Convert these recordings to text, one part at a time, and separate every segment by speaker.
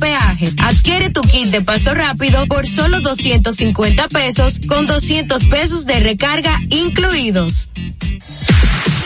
Speaker 1: peaje. Adquiere tu kit de paso rápido por solo 250 pesos con 200 pesos de recarga incluidos.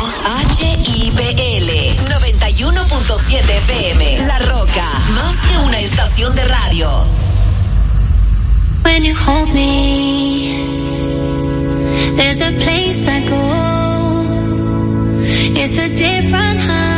Speaker 2: HIPL 91.7 FM. La Roca, más que una estación de radio.
Speaker 3: When you hold me, there's a place I go. It's a different high.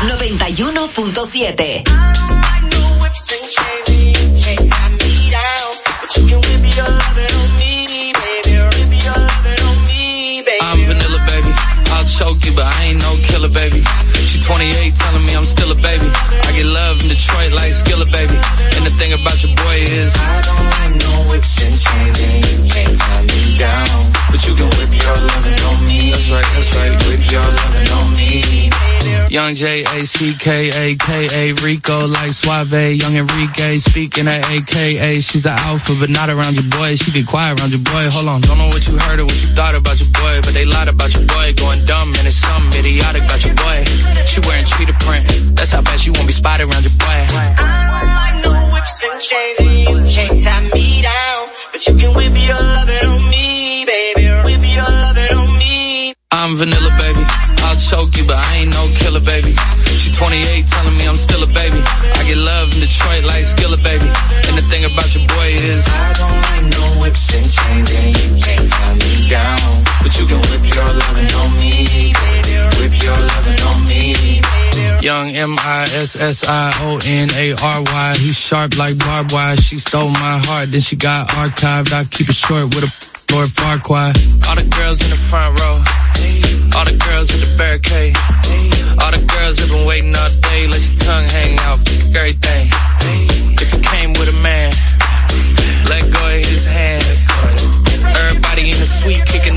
Speaker 2: 91.7.
Speaker 4: I'm vanilla, baby. I'll choke you, but I ain't no killer, baby. She 28, telling me I'm still a baby. I get love in Detroit like Skilla, baby. And the thing about your boy is I don't like no whips and chains, and you can't tie me down. But you can whip your lovin' on me. That's right, that's right. Whip your lovin' on me. Young J A C K A K A Rico like Suave, Young Enrique speaking at AKA. She's an alpha, but not around your boy. She get quiet around your boy. Hold on, don't know what you heard or what you thought about your boy, but they lied about your boy. Going dumb and it's something idiotic about your boy. She she wearing cheetah print. That's how bad she won't be spotted around your boy.
Speaker 5: I like no whips and chains, and you can't tie me down. But you can whip your lovin' on me, baby. Whip your lovin' on me.
Speaker 4: I'm vanilla, baby. I'll choke you, but I ain't no killer, baby. She 28, telling me I'm still a baby. I get love in Detroit like Skilla, baby. And the thing about your boy is, I don't like no whips and chains, and you can't tie me down. But you can whip your lovin' on me, baby baby, you're loving on me. Young M I S S I O N A R Y. He's sharp like barbed wire. She stole my heart, then she got archived. I keep it short with a Lord Farquhar. All the girls in the front row. All the girls in the barricade. All the girls have been waiting all day. Let your tongue hang out, pick everything. If you came with a man, let go of his hand. Everybody in the suite kicking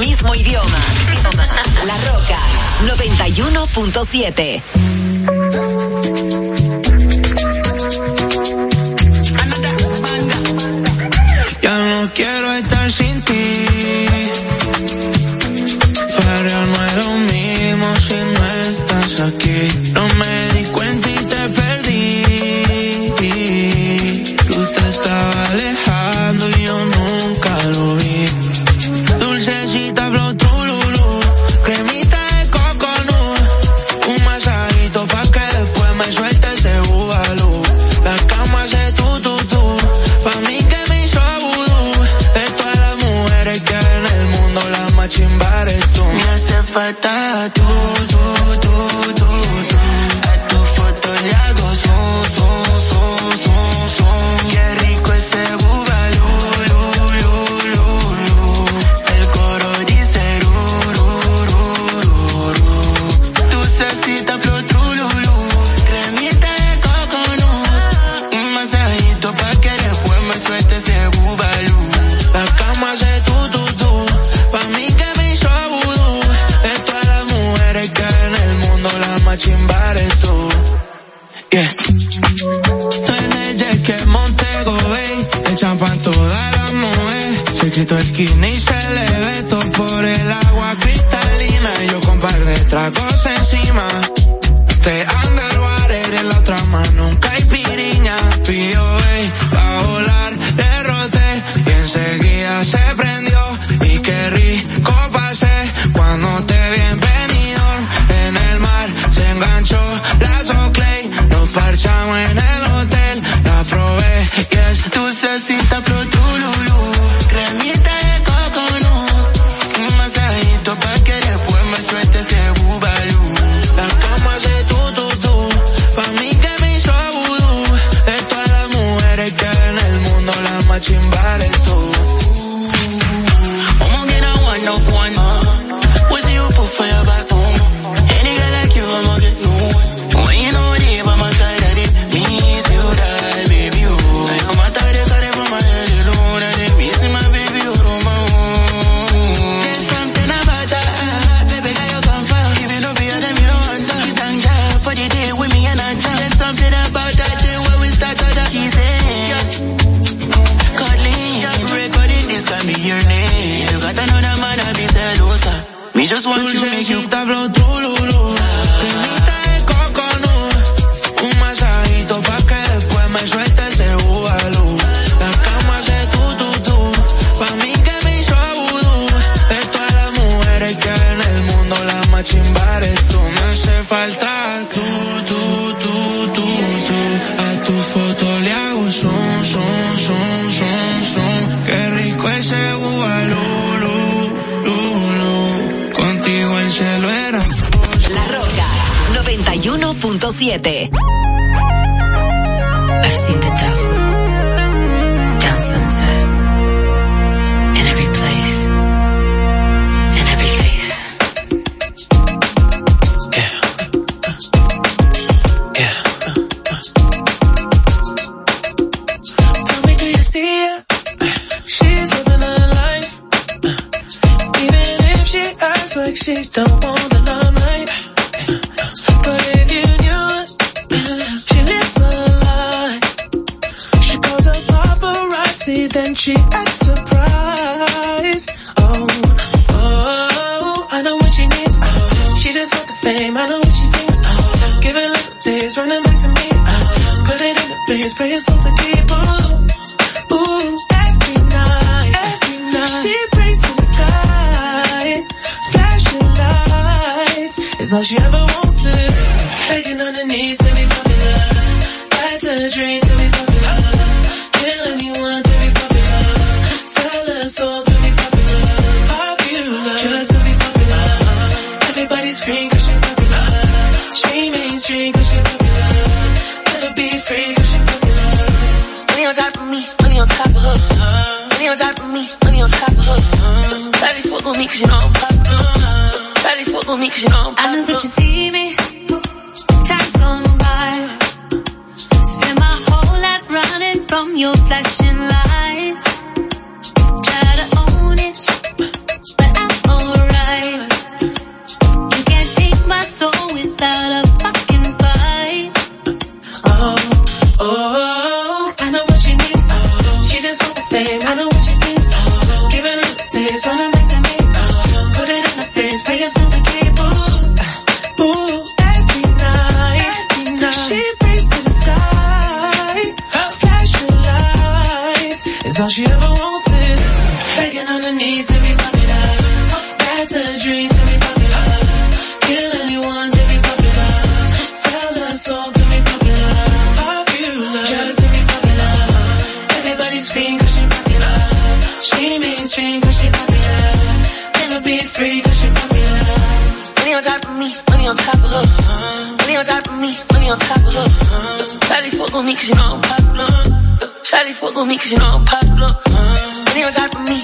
Speaker 2: mismo idioma. La Roca 91.7.
Speaker 6: encima. Te underwater en la otra mano, nunca hay piriña, tú. to
Speaker 7: dream to be popular. Kill anyone to be popular. Sell
Speaker 8: a
Speaker 7: to be popular. Popular. Jealous to be popular. Cause she popular. She mainstream cause she popular. Never be free cause she popular.
Speaker 9: Money on top of me, money on top of her. Money on top of me, money on top of her. Charlie fuck cause you know I'm popular. Charlie fuck on me cause you know I'm popular. Money on top of me,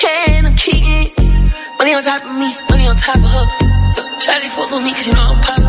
Speaker 9: can, I keep it. Money on top of me, money on top of her. Charlie fuck on me cause you know I'm
Speaker 10: poppin'.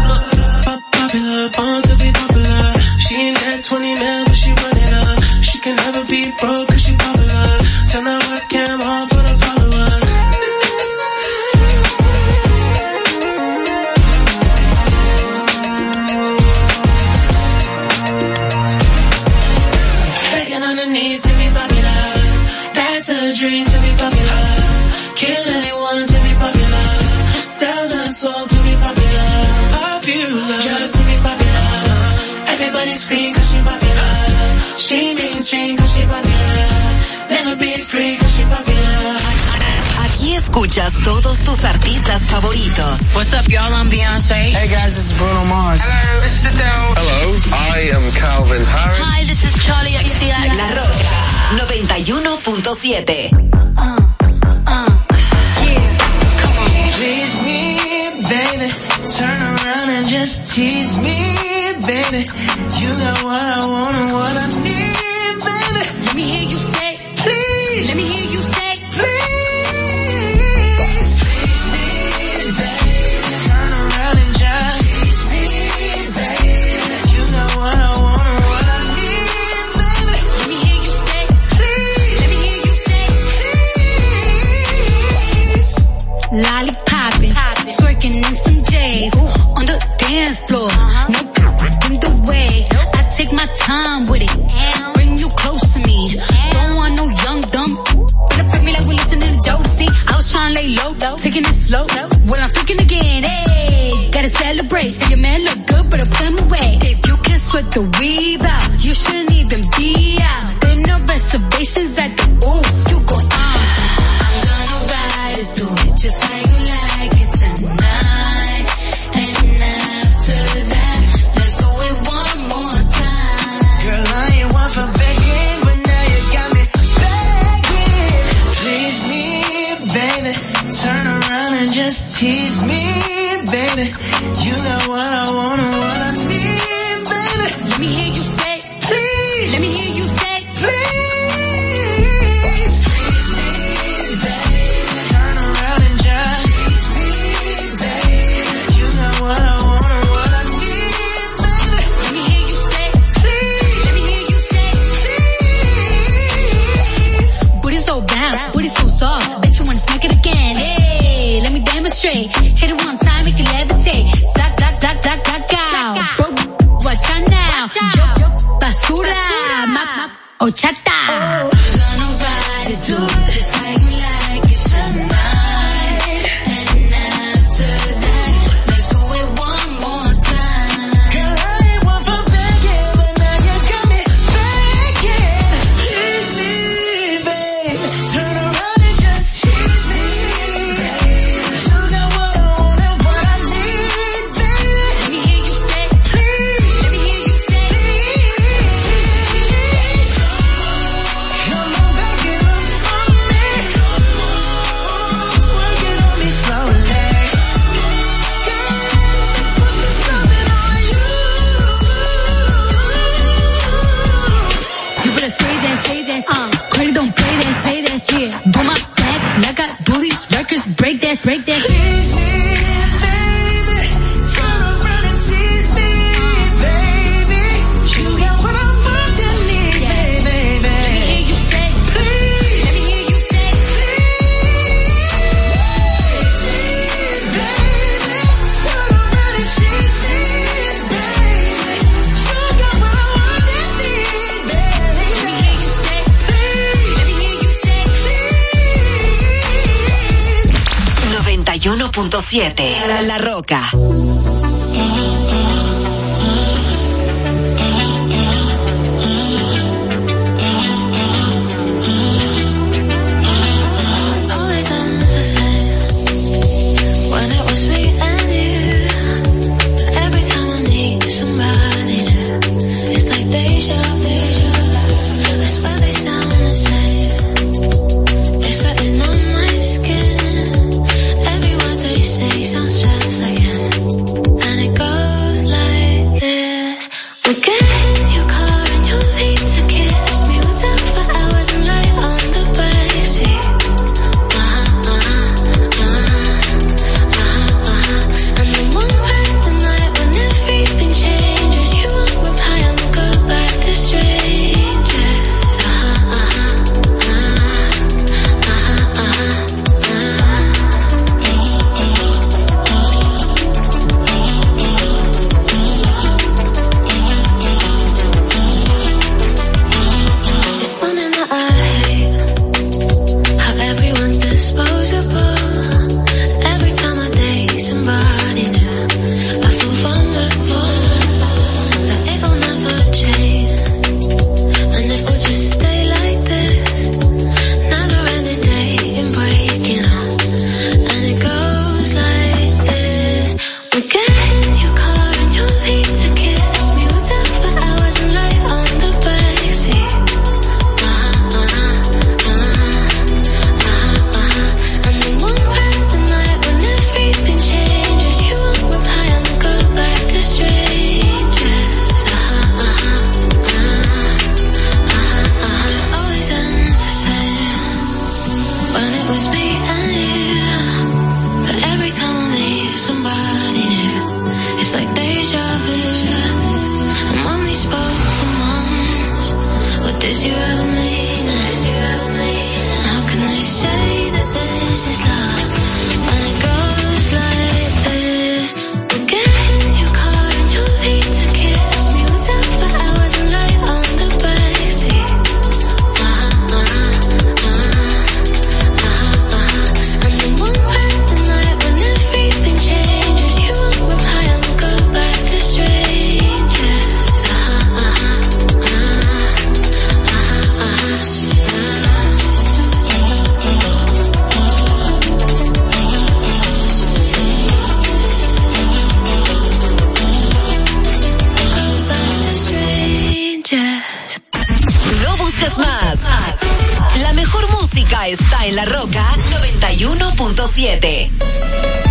Speaker 11: Hey guys, this is Bruno Mars.
Speaker 10: Hello, this is
Speaker 12: Hello, I am Calvin Harris.
Speaker 8: Hi, this is Charlie XCX.
Speaker 13: La Roca 91.7.
Speaker 3: La Roca. quieres más? La mejor música está en La Roca 91.7.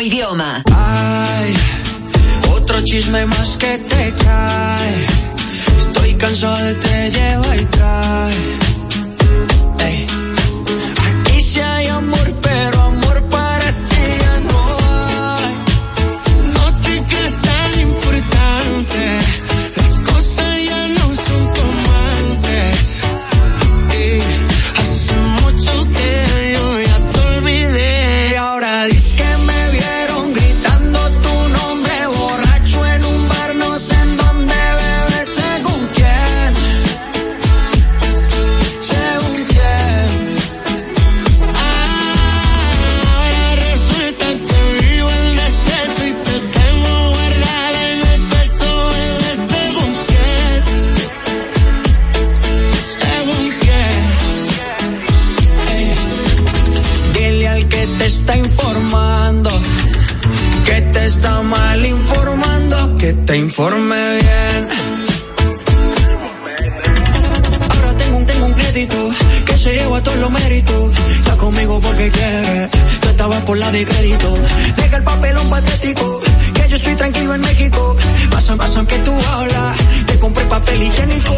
Speaker 2: idioma.
Speaker 6: Ay, otro chisme más que te cae. Estoy cansado de te lleva y trae se informe bien. Ahora tengo un, tengo un crédito que se lleva todos los méritos. Está conmigo porque quiere, tú estabas por la de crédito. Deja el papelón patético, que yo estoy tranquilo en México. Pasan, pasan que tú hablas, te compré papel higiénico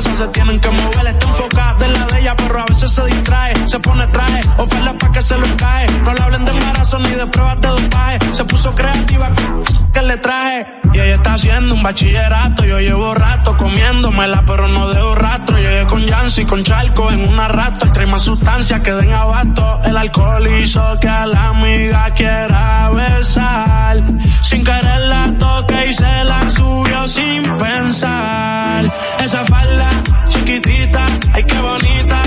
Speaker 6: pasos se
Speaker 14: tienen que mover. Está enfocada en la de ella pero a veces se distrae, se pone traje, oferta pa' que se lo cae. No le hablen de embarazo ni de pruebas de dopaje. Se puso creativa, que le traje. Y ella está haciendo un bachillerato, yo llevo rato comiéndomela, pero no dejo rastro. Llegué con Yancy, con Charco, en una rato. Trae más sustancias que den abasto. El alcohol hizo que a la amiga quiera besar. Sin querer la toque y se la subió sin pensar. Esa falda chiquitita, ay que bonita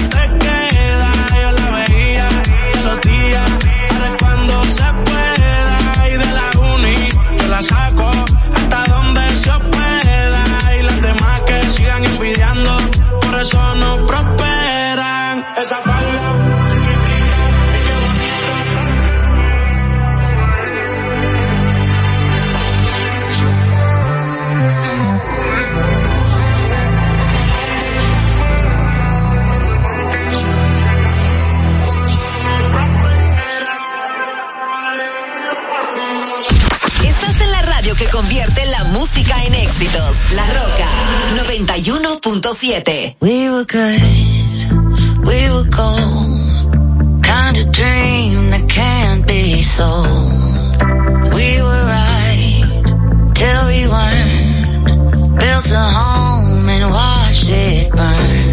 Speaker 14: La
Speaker 2: Roca 91.7.
Speaker 15: We were good, we were gold. Kind of dream that can't be sold. We were right till we weren't. Built a home and watched it burn.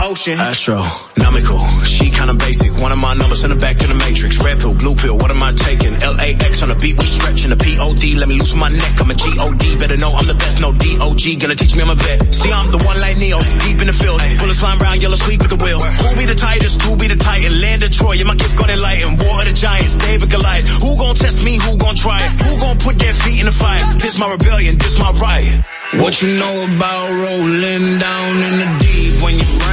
Speaker 16: ocean.
Speaker 17: Astronomical, she kinda basic. One of my numbers in the back to the matrix. Red pill, blue pill, what am I taking? LAX on the beat, we stretching the POD. Let me loosen my neck, I'm a GOD. Better know I'm the best, no DOG. Gonna teach me I'm a vet. See, I'm the one like Neo, deep in the field. Bullets flying round, yellow sleep at the wheel. Who be the tightest? Who be the titan? Land of Troy, yeah, my gift gonna enlighten. War of the Giants, David Goliath. Who gon' test me? Who gon' try it? Who gon' put their feet in the fire? This my rebellion, this my riot.
Speaker 16: What you know about rolling down in the deep? When your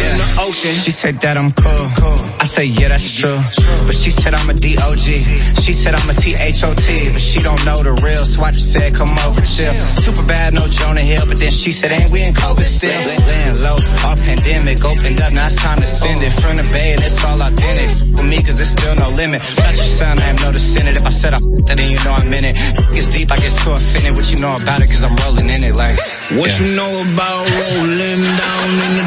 Speaker 16: in the ocean.
Speaker 18: She said that I'm cool. I say, yeah, that's true. But she said I'm a D-O-G. She said I'm a T-H-O-T. But she don't know the real, so I just said, come over, chill. Super bad, no Jonah Hill. But then she said, ain't we in COVID still? Laying low, all pandemic, opened up, now it's time to send it. From the bay, and it's all authentic. For me, cause it's still no limit. Not your son, I have no descendant. If I said I f***ed, then you know I'm in it. It's deep, I get so offended. What you know about it, cause I'm rolling in it like.
Speaker 16: What
Speaker 18: yeah.
Speaker 16: you know about rolling down in the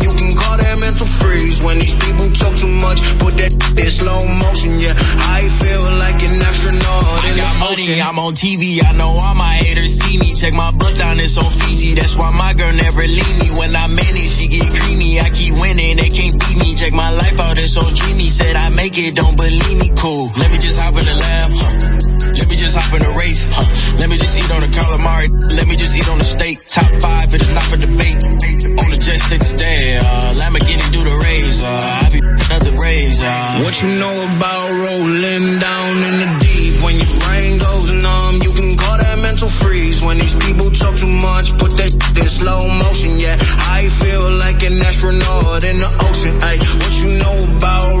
Speaker 16: freeze. When these people talk too much, put that in slow motion. Yeah, I feel like an astronaut in
Speaker 19: got money, I'm on TV. I know all my haters see me. Check my bust down, it's on Fiji. That's why my girl never leave me. When I'm in it, she get creamy. I keep winning, they can't beat me. Check my life out, it's so dreamy. Said I make it, don't believe me. Cool. Let me just hop in the lab. Huh. Just hop in the Wraith. Huh. Let me just eat on the calamari. Let me just eat on the steak. Top five, it is not for debate. On the jet stick today. Uh, Lamborghini do the. Uh, I be another. Uh.
Speaker 16: What you know about rolling down in the deep? When your brain goes numb, you can call that mental freeze. When these people talk too much, put that in slow motion. Yeah, I feel like an astronaut in the ocean. Ay, what you know about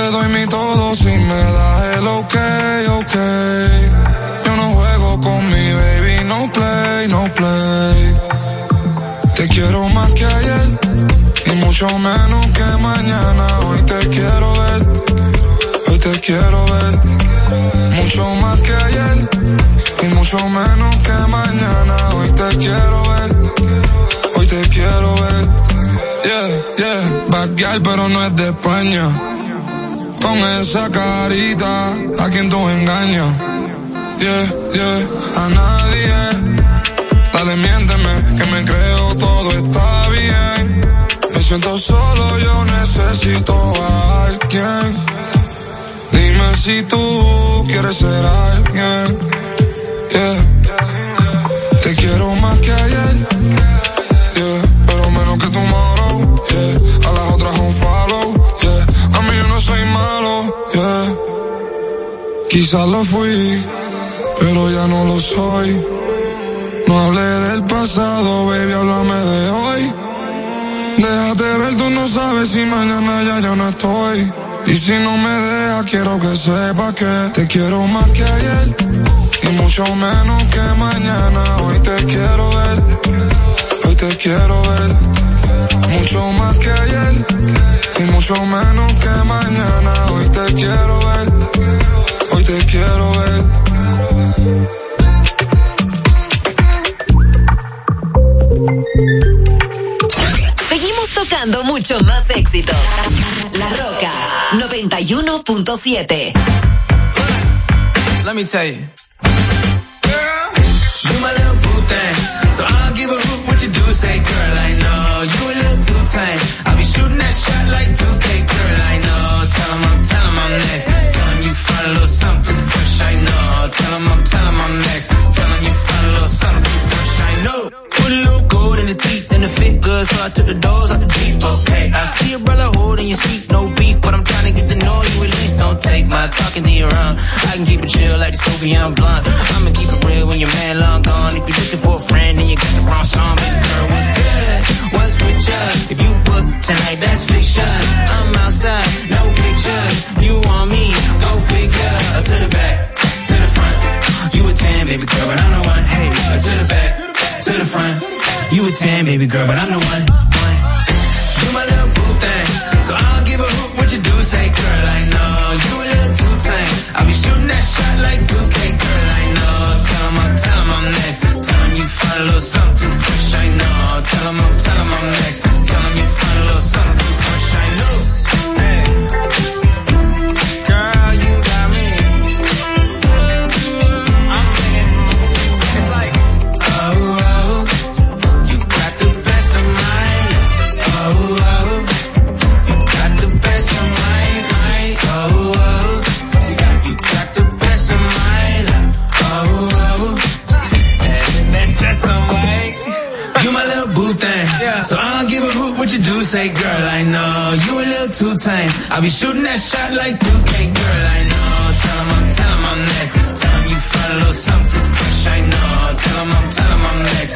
Speaker 20: te doy mi todo si me das el ok, ok. Yo no juego con mi baby, no play, no play. Te quiero más que ayer y mucho menos que mañana. Hoy te quiero ver, hoy te quiero ver. Mucho más que ayer y mucho menos que mañana. Hoy te quiero ver, hoy te quiero ver. Yeah, yeah, backyard pero no es de España. Con esa carita, a quien tú engañas. Yeah, yeah, a nadie. Dale, miénteme, que me creo todo está bien. Me siento solo, yo necesito a alguien. Dime si tú quieres ser alguien. Yeah. Te quiero más que ayer. Quizás lo fui, pero ya no lo soy. No hablé del pasado, baby, háblame de hoy. Déjate ver, tú no sabes si mañana ya yo no estoy. Y si no me dejas, quiero que sepas que te quiero más que ayer. Y mucho menos que mañana. Hoy te quiero ver. Hoy te quiero ver. Mucho más que ayer. Y mucho menos que mañana. Hoy te quiero ver. Hoy te quiero ver.
Speaker 2: Seguimos tocando mucho más éxitos. La Roca 91.7.
Speaker 19: Let me tell you. Girl, you my little boo thing. So I don't give a hoot what you do. Say, girl, I know you a little too tame. I'll be shooting that shot like 2K, girl, I know. Tell I'm, tell I'm next. Tell you find a little something fresh, I know. Tell Tell 'em I'm, tell 'em I'm next. Tell 'em you find a little something fresh, I know. Put a little gold in the teeth and the fit good, so I took the doors out the deep, okay. I see a brother holding your seat, no beef, but I'm trying to get the know you at least. Don't take my talking to your own. I can keep it chill like the Soviet blunt. I'ma keep it real when your man long gone. If you're looking for a friend, then you got the wrong song. Baby girl, what's good? With you? If you book tonight, that's fiction. I'm outside, no pictures. You want me? Go figure. To the back, to the front. You a 10, baby girl, but I'm the one. Hey, to the back, to the front. You a 10, baby girl, but I'm the one. one. You my little boo thing. So I don't give a hoot what you do. Say, girl, I know you a little too tame. I'll be shooting that shot like 2K, girl, I know. Tell 'em I'm, I'm next. You find a little something too fresh, I know. Tell 'em I'm, tell 'em I'm next. Tell 'em you find a little something Say, girl, I know you a little too tame. I'll be shooting that shot like 2K, girl, I know. Tell 'em 'em I'm next. Tell 'em something I know. Tell 'em I'm, next.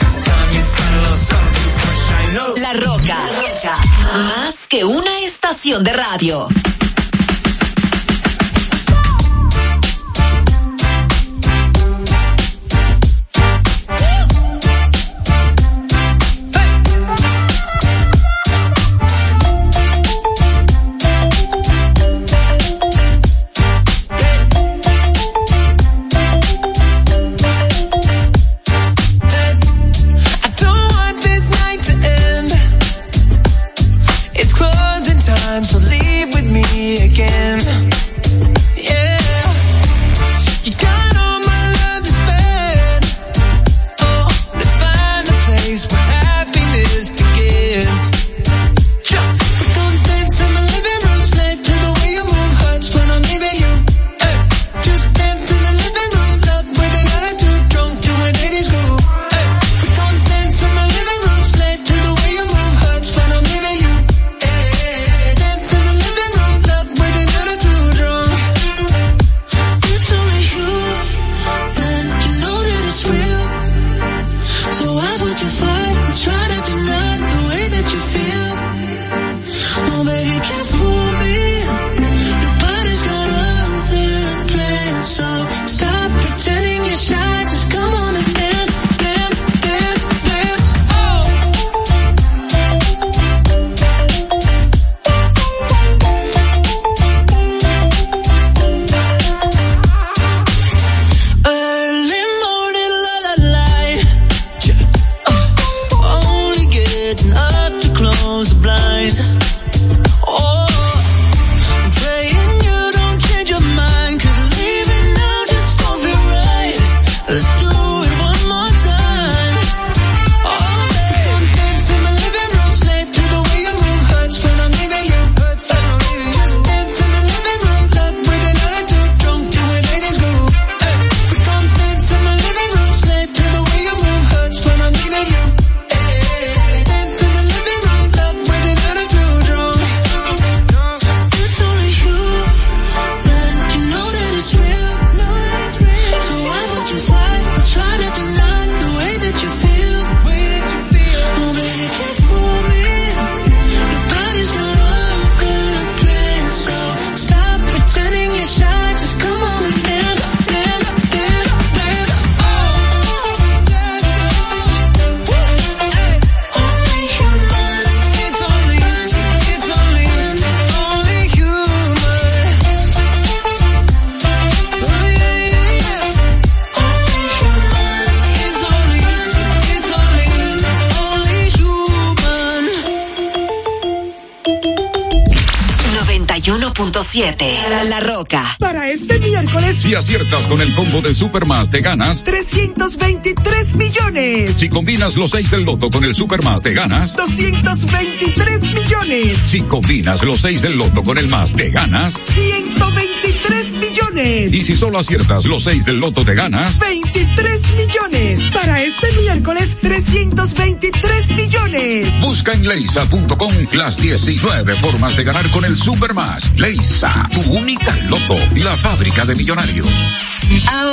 Speaker 2: La Roca. Más que una estación de radio.
Speaker 21: Con el combo de Supermas, te ganas.
Speaker 22: 323 millones.
Speaker 21: Si combinas los 6 del loto con el Supermas, te ganas.
Speaker 22: 223 millones.
Speaker 21: Si combinas los 6 del loto con el más, te ganas.
Speaker 22: 123 millones.
Speaker 21: Y si solo aciertas los 6 del loto, te ganas.
Speaker 22: 23 millones. Para este miércoles, 323 millones.
Speaker 21: Busca en leisa.com las 19 formas de ganar con el Supermas. Leisa, tu única loto, la fábrica de millonarios.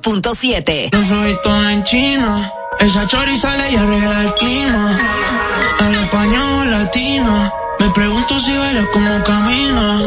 Speaker 2: 102.7. Yo
Speaker 6: soy todo en China. Esa chori sale y arregla el clima. Al español latino. Me pregunto si baila como camina.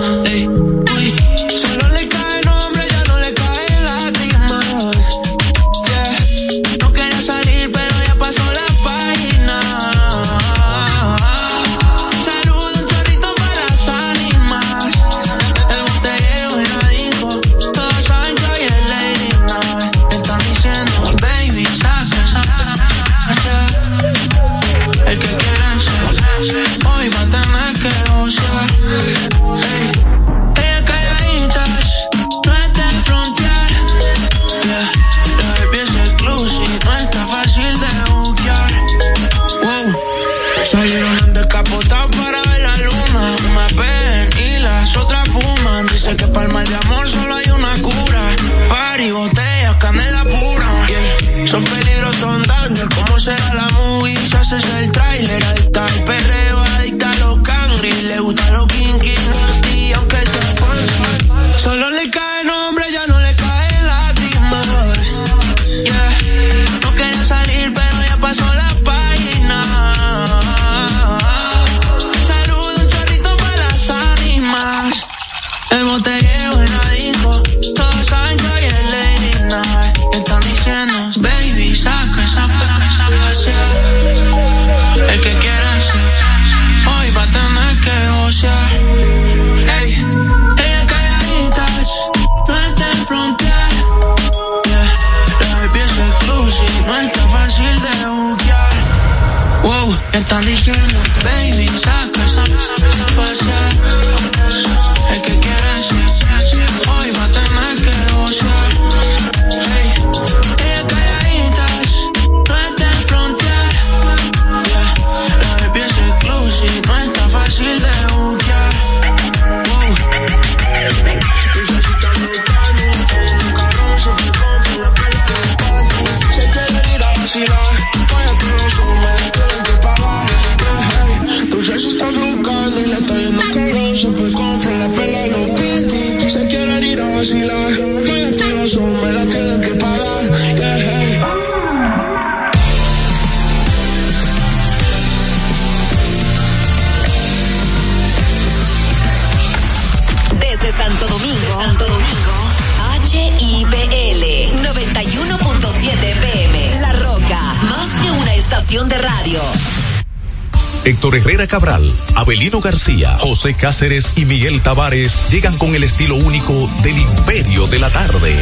Speaker 23: Cáceres y Miguel Tavares llegan con el estilo único del Imperio de la Tarde.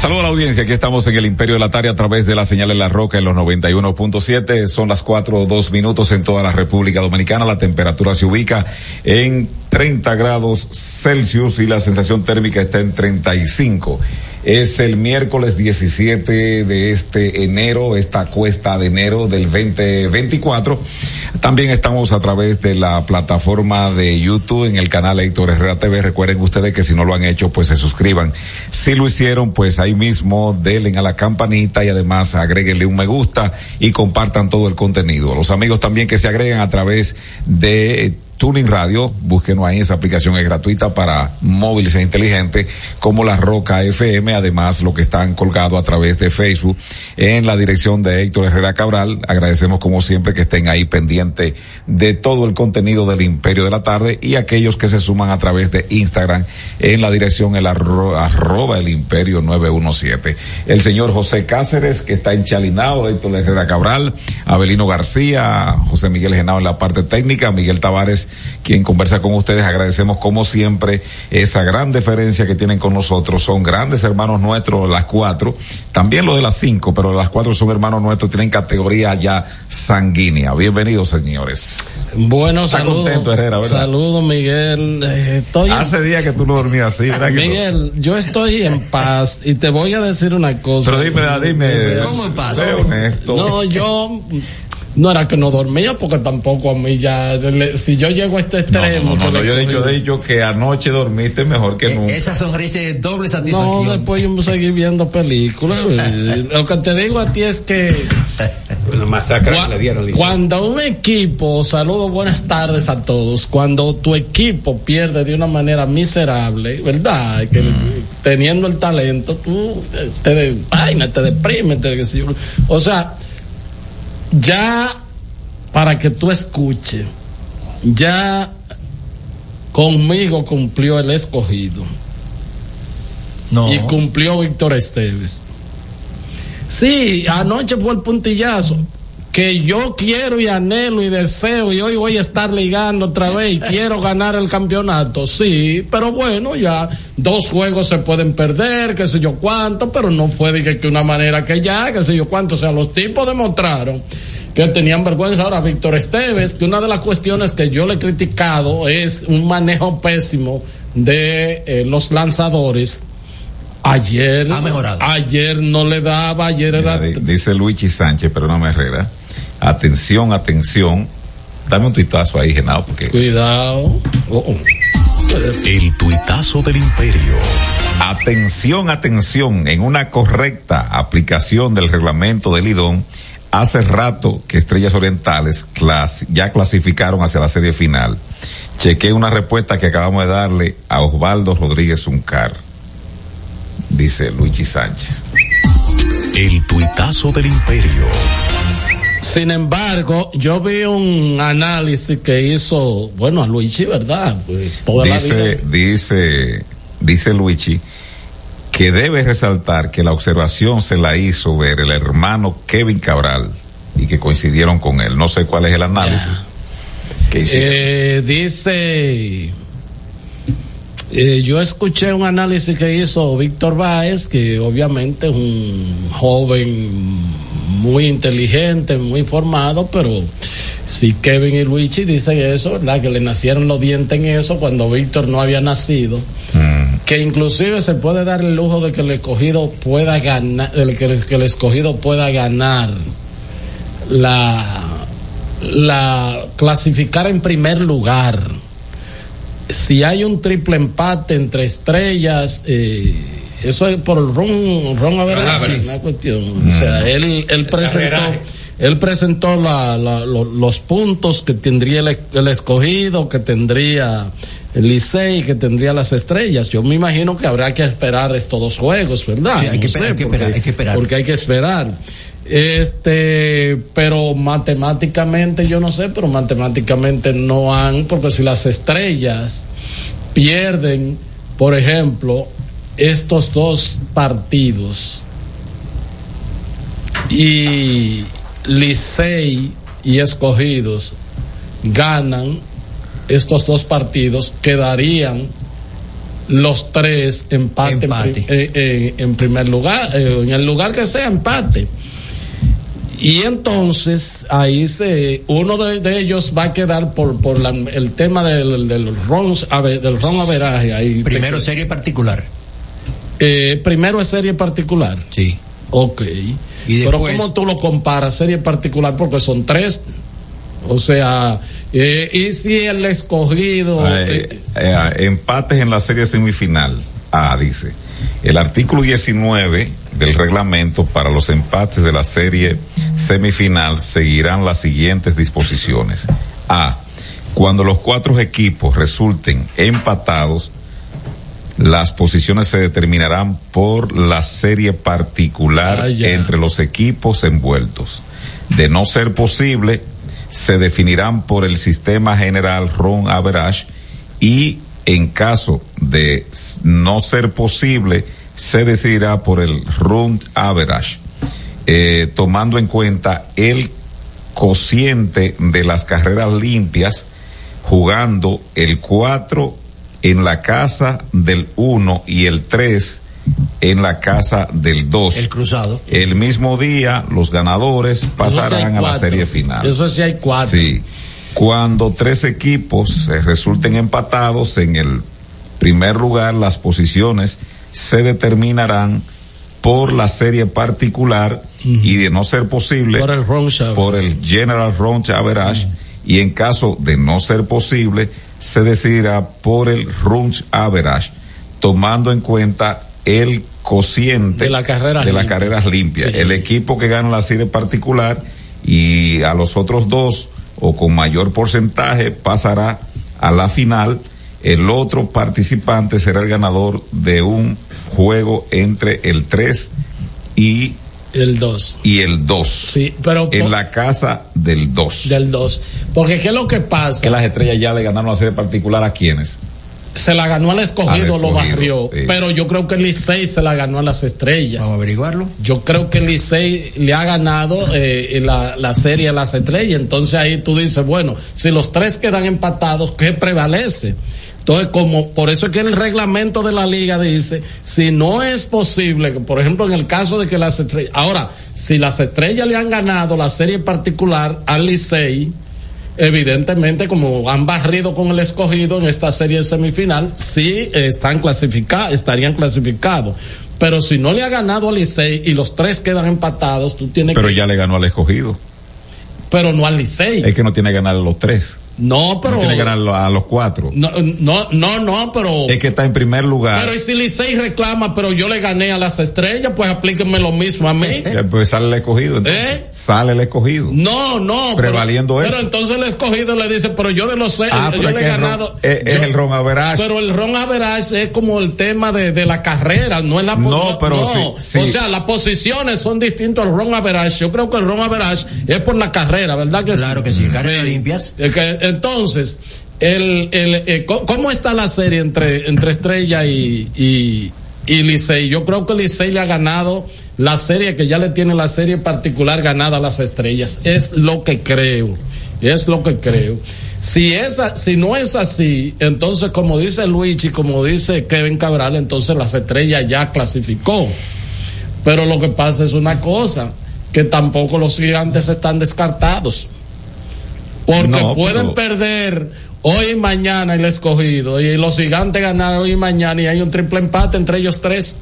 Speaker 24: Saludos a la audiencia, aquí estamos en el Imperio de la Tarea a través de la señal de la Roca en los 91.7, son las 4 o 2 minutos en toda la República Dominicana, la temperatura se ubica en 30 grados Celsius y la sensación térmica está en 35. Es el miércoles 17 de este enero, esta cuesta de enero del 2024. También estamos a través de la plataforma de YouTube en el canal Héctor Herrera TV. Recuerden ustedes que si no lo han hecho, pues se suscriban. Si lo hicieron, pues ahí mismo denle a la campanita y además agréguenle un me gusta y compartan todo el contenido. Los amigos también que se agregan a través de Tuning Radio, búsquenos ahí, esa aplicación es gratuita para móviles inteligentes como la Roca FM, además lo que están colgado a través de Facebook en la dirección de Héctor Herrera Cabral. Agradecemos como siempre que estén ahí pendientes de todo el contenido del Imperio de la Tarde y aquellos que se suman a través de Instagram en la dirección el arro- arroba el Imperio 917. El señor José Cáceres que está enchalinado, Héctor Herrera Cabral, Abelino García, José Miguel Genao en la parte técnica, Miguel Tavares quien conversa con ustedes. Agradecemos como siempre esa gran deferencia que tienen con nosotros. Son grandes hermanos nuestros las cuatro, también los de las cinco, pero las cuatro son hermanos nuestros, tienen categoría ya sanguínea. Bienvenidos señores.
Speaker 25: Bueno,
Speaker 24: Está
Speaker 25: saludos.
Speaker 24: contento, Herrera, ¿verdad?
Speaker 25: Saludos, Miguel. Eh, estoy
Speaker 24: Hace días que tú no dormías así, ¿verdad?
Speaker 25: Miguel, yo estoy en paz y te voy a decir una cosa.
Speaker 24: Pero dime, dime.
Speaker 25: ¿Cómo en paz?
Speaker 24: Sé honesto.
Speaker 25: No, yo no era que no dormía porque tampoco a mí ya, le- si yo llego a este extremo.
Speaker 24: No, no, no, yo he dicho, dicho que anoche dormiste mejor que nunca.
Speaker 26: Esa sonrisa es doble
Speaker 25: No,
Speaker 26: satisfacción.
Speaker 25: después yo seguí viendo películas. Lo que te digo a ti es que
Speaker 26: Una masacre
Speaker 25: Cua-
Speaker 26: que le dieron.
Speaker 25: Cuando un equipo, saludo, buenas tardes a todos, cuando tu equipo pierde de una manera miserable, ¿verdad? Que teniendo el talento, tú eh, te, de, vaina, te deprimes, te- o sea, ya para que tú escuches, ya conmigo cumplió el escogido.
Speaker 26: No.
Speaker 25: Y cumplió Víctor Esteves. Sí, anoche fue el puntillazo. Que yo quiero y anhelo y deseo y hoy voy a estar ligando otra vez y quiero ganar el campeonato. Sí, pero bueno, ya dos juegos se pueden perder, qué sé yo cuánto, pero no fue de que, que una manera que ya, qué sé yo cuánto. O sea, los tipos demostraron que tenían vergüenza. Ahora, Víctor Esteves, que una de las cuestiones que yo le he criticado es un manejo pésimo de eh, los lanzadores. Ayer,
Speaker 26: Ha mejorado.
Speaker 25: ayer no le daba, ayer
Speaker 24: Mira,
Speaker 25: era
Speaker 24: di- dice Luigi Sánchez, pero no me Herrera. Atención, atención. Dame un tuitazo ahí, Genao, porque.
Speaker 25: Cuidado. Oh,
Speaker 23: El tuitazo del imperio.
Speaker 24: Atención, atención. En una correcta aplicación del reglamento del IDON, hace rato que Estrellas Orientales clas- ya clasificaron hacia la serie final. Chequé una respuesta que acabamos de darle a Osvaldo Rodríguez Uncar. Dice Luigi Sánchez.
Speaker 23: El tuitazo del imperio.
Speaker 25: Sin embargo, yo vi un análisis que hizo, bueno, a Luigi, ¿verdad? Pues, toda la
Speaker 24: dice,
Speaker 25: vida.
Speaker 24: dice, dice Luigi que debe resaltar que la observación se la hizo ver el hermano Kevin Cabral y que coincidieron con él. No sé cuál es el análisis que hicieron.
Speaker 25: Eh, dice, eh, yo escuché un análisis que hizo Víctor Báez, que obviamente es un joven muy inteligente, muy formado, pero si Kevin y Luigi dicen eso, ¿verdad? Que le nacieron los dientes en eso cuando Víctor no había nacido. Que inclusive se puede dar el lujo de que el escogido pueda ganar, el que, que el escogido pueda ganar la, la clasificar en primer lugar. Si hay un triple empate entre estrellas, eh, eso es por el ron, ron average, una cuestión. O sea, él, él presentó, él presentó la, la- lo- los puntos que tendría el, el escogido, que tendría el Licey, que tendría las estrellas. Yo me imagino que habrá que esperar estos dos juegos, ¿verdad?
Speaker 26: Sí, hay
Speaker 25: No
Speaker 26: que
Speaker 25: sé,
Speaker 26: esperar, hay que
Speaker 25: porque-
Speaker 26: esperar, hay que esperar.
Speaker 25: Porque hay que esperar. Este, pero matemáticamente, yo no sé, pero matemáticamente no han, porque si las estrellas pierden, por ejemplo, estos dos partidos y Licey y Escogidos ganan estos dos partidos, quedarían los tres empate, en
Speaker 26: Empate.
Speaker 25: eh, eh, en, primer lugar, eh, en el lugar que sea empate. Y entonces ahí se uno de, de ellos va a quedar por por la- el tema del del ron del ron averaje ahí
Speaker 26: Primero serie particular.
Speaker 25: Eh, primero es serie particular.
Speaker 26: Sí.
Speaker 25: Ok.
Speaker 26: Y
Speaker 25: Pero ¿cómo tú lo comparas serie particular? Porque son tres. O sea, eh, y si el escogido...
Speaker 24: Eh,
Speaker 25: eh,
Speaker 24: eh, empates en la serie semifinal. Ah, dice. El artículo 19 del reglamento para los empates de la serie semifinal seguirán las siguientes disposiciones. A. Cuando los cuatro equipos resulten empatados, las posiciones se determinarán por la serie particular
Speaker 25: Ah,
Speaker 24: entre los equipos envueltos. De no ser posible, se definirán por el sistema general run average y en caso de no ser posible, se decidirá por el run average, eh, tomando en cuenta el cociente de las carreras limpias, jugando el 4 en la casa del 1 y el 3 en la casa del 2. El
Speaker 26: cruzado.
Speaker 24: El mismo día, los ganadores pasarán a la serie final.
Speaker 25: Eso sí hay cuatro.
Speaker 24: Sí. Cuando tres equipos eh, resulten empatados en el primer lugar, las posiciones se determinarán por la serie particular y de no ser posible
Speaker 25: Por el
Speaker 24: por el General Round Average y en caso de no ser posible se decidirá por el Round Average tomando en cuenta el cociente
Speaker 25: De la carrera
Speaker 24: de las carreras limpias.
Speaker 25: Sí.
Speaker 24: El equipo que gana la serie particular y a los otros dos o con mayor porcentaje pasará a la final. El otro participante será el ganador de un juego entre el 3 y
Speaker 25: el 2
Speaker 24: y el 2.
Speaker 25: Sí, pero
Speaker 24: en la casa del 2.
Speaker 25: del 2. Porque ¿qué es lo que pasa?
Speaker 24: Que las estrellas ya le ganaron la serie particular a quienes.
Speaker 25: Se la ganó al escogido,
Speaker 24: Al
Speaker 25: lo
Speaker 24: escogido,
Speaker 25: barrió.
Speaker 24: sí.
Speaker 25: Pero yo creo que el Licey se la ganó a las estrellas. Vamos
Speaker 26: a averiguarlo.
Speaker 25: Yo creo que el Licey le ha ganado eh, la, la serie a las estrellas. Entonces ahí tú dices, bueno, si los tres quedan empatados, ¿qué prevalece? Entonces, como por eso es que el reglamento de la liga dice, si no es posible, por ejemplo, en el caso de que las estrellas, ahora, si las estrellas le han ganado la serie particular al Licey, evidentemente como han barrido con el escogido en esta serie de semifinal, sí están clasificados, estarían clasificados. Pero si no le ha ganado al Licey y los tres quedan empatados, tú tienes
Speaker 24: Pero
Speaker 25: que,
Speaker 24: ya le ganó al escogido.
Speaker 25: pero no al Licey.
Speaker 24: Es que no tiene que ganar a los tres.
Speaker 25: No, pero
Speaker 24: No tiene que ganar a los cuatro.
Speaker 25: no, no, no, no, pero
Speaker 24: Es que está en primer lugar.
Speaker 25: pero y si Licey reclama, pero yo le gané a las estrellas, pues aplíquenme lo mismo a mí.
Speaker 24: Pues sale el escogido. entonces.
Speaker 25: ¿Eh?
Speaker 24: Sale el escogido.
Speaker 25: No, no.
Speaker 24: Prevaliendo
Speaker 25: pero,
Speaker 24: eso.
Speaker 25: Pero entonces el escogido le dice, pero yo de los seis,
Speaker 24: Ah,
Speaker 25: yo le he
Speaker 24: es
Speaker 25: ganado.
Speaker 24: es- el ron average.
Speaker 25: Pero el ron average es como el tema de, de la carrera, no es la
Speaker 24: No, pero
Speaker 25: no.
Speaker 24: sí, sí.
Speaker 25: O sea, las posiciones son distintas al ron average. Yo creo que el ron average es por la carrera, ¿verdad que
Speaker 26: Claro que sí, carreras limpias.
Speaker 25: Es que, entonces, el, el, eh, ¿cómo- ¿cómo está la serie entre, entre Estrella y, y, y? Yo creo que Licey le ha ganado la serie, que ya le tiene la serie particular ganada a las estrellas. Es lo que creo. Es lo que creo. Si esa, si no es así, entonces como dice Luigi, como dice Kevin Cabral, entonces las estrellas ya clasificó. Pero lo que pasa es una cosa, que tampoco los gigantes están descartados. Porque
Speaker 24: No,
Speaker 25: pueden
Speaker 24: pero-
Speaker 25: perder hoy y mañana el escogido y los gigantes ganar hoy y mañana y hay un triple empate entre ellos tres.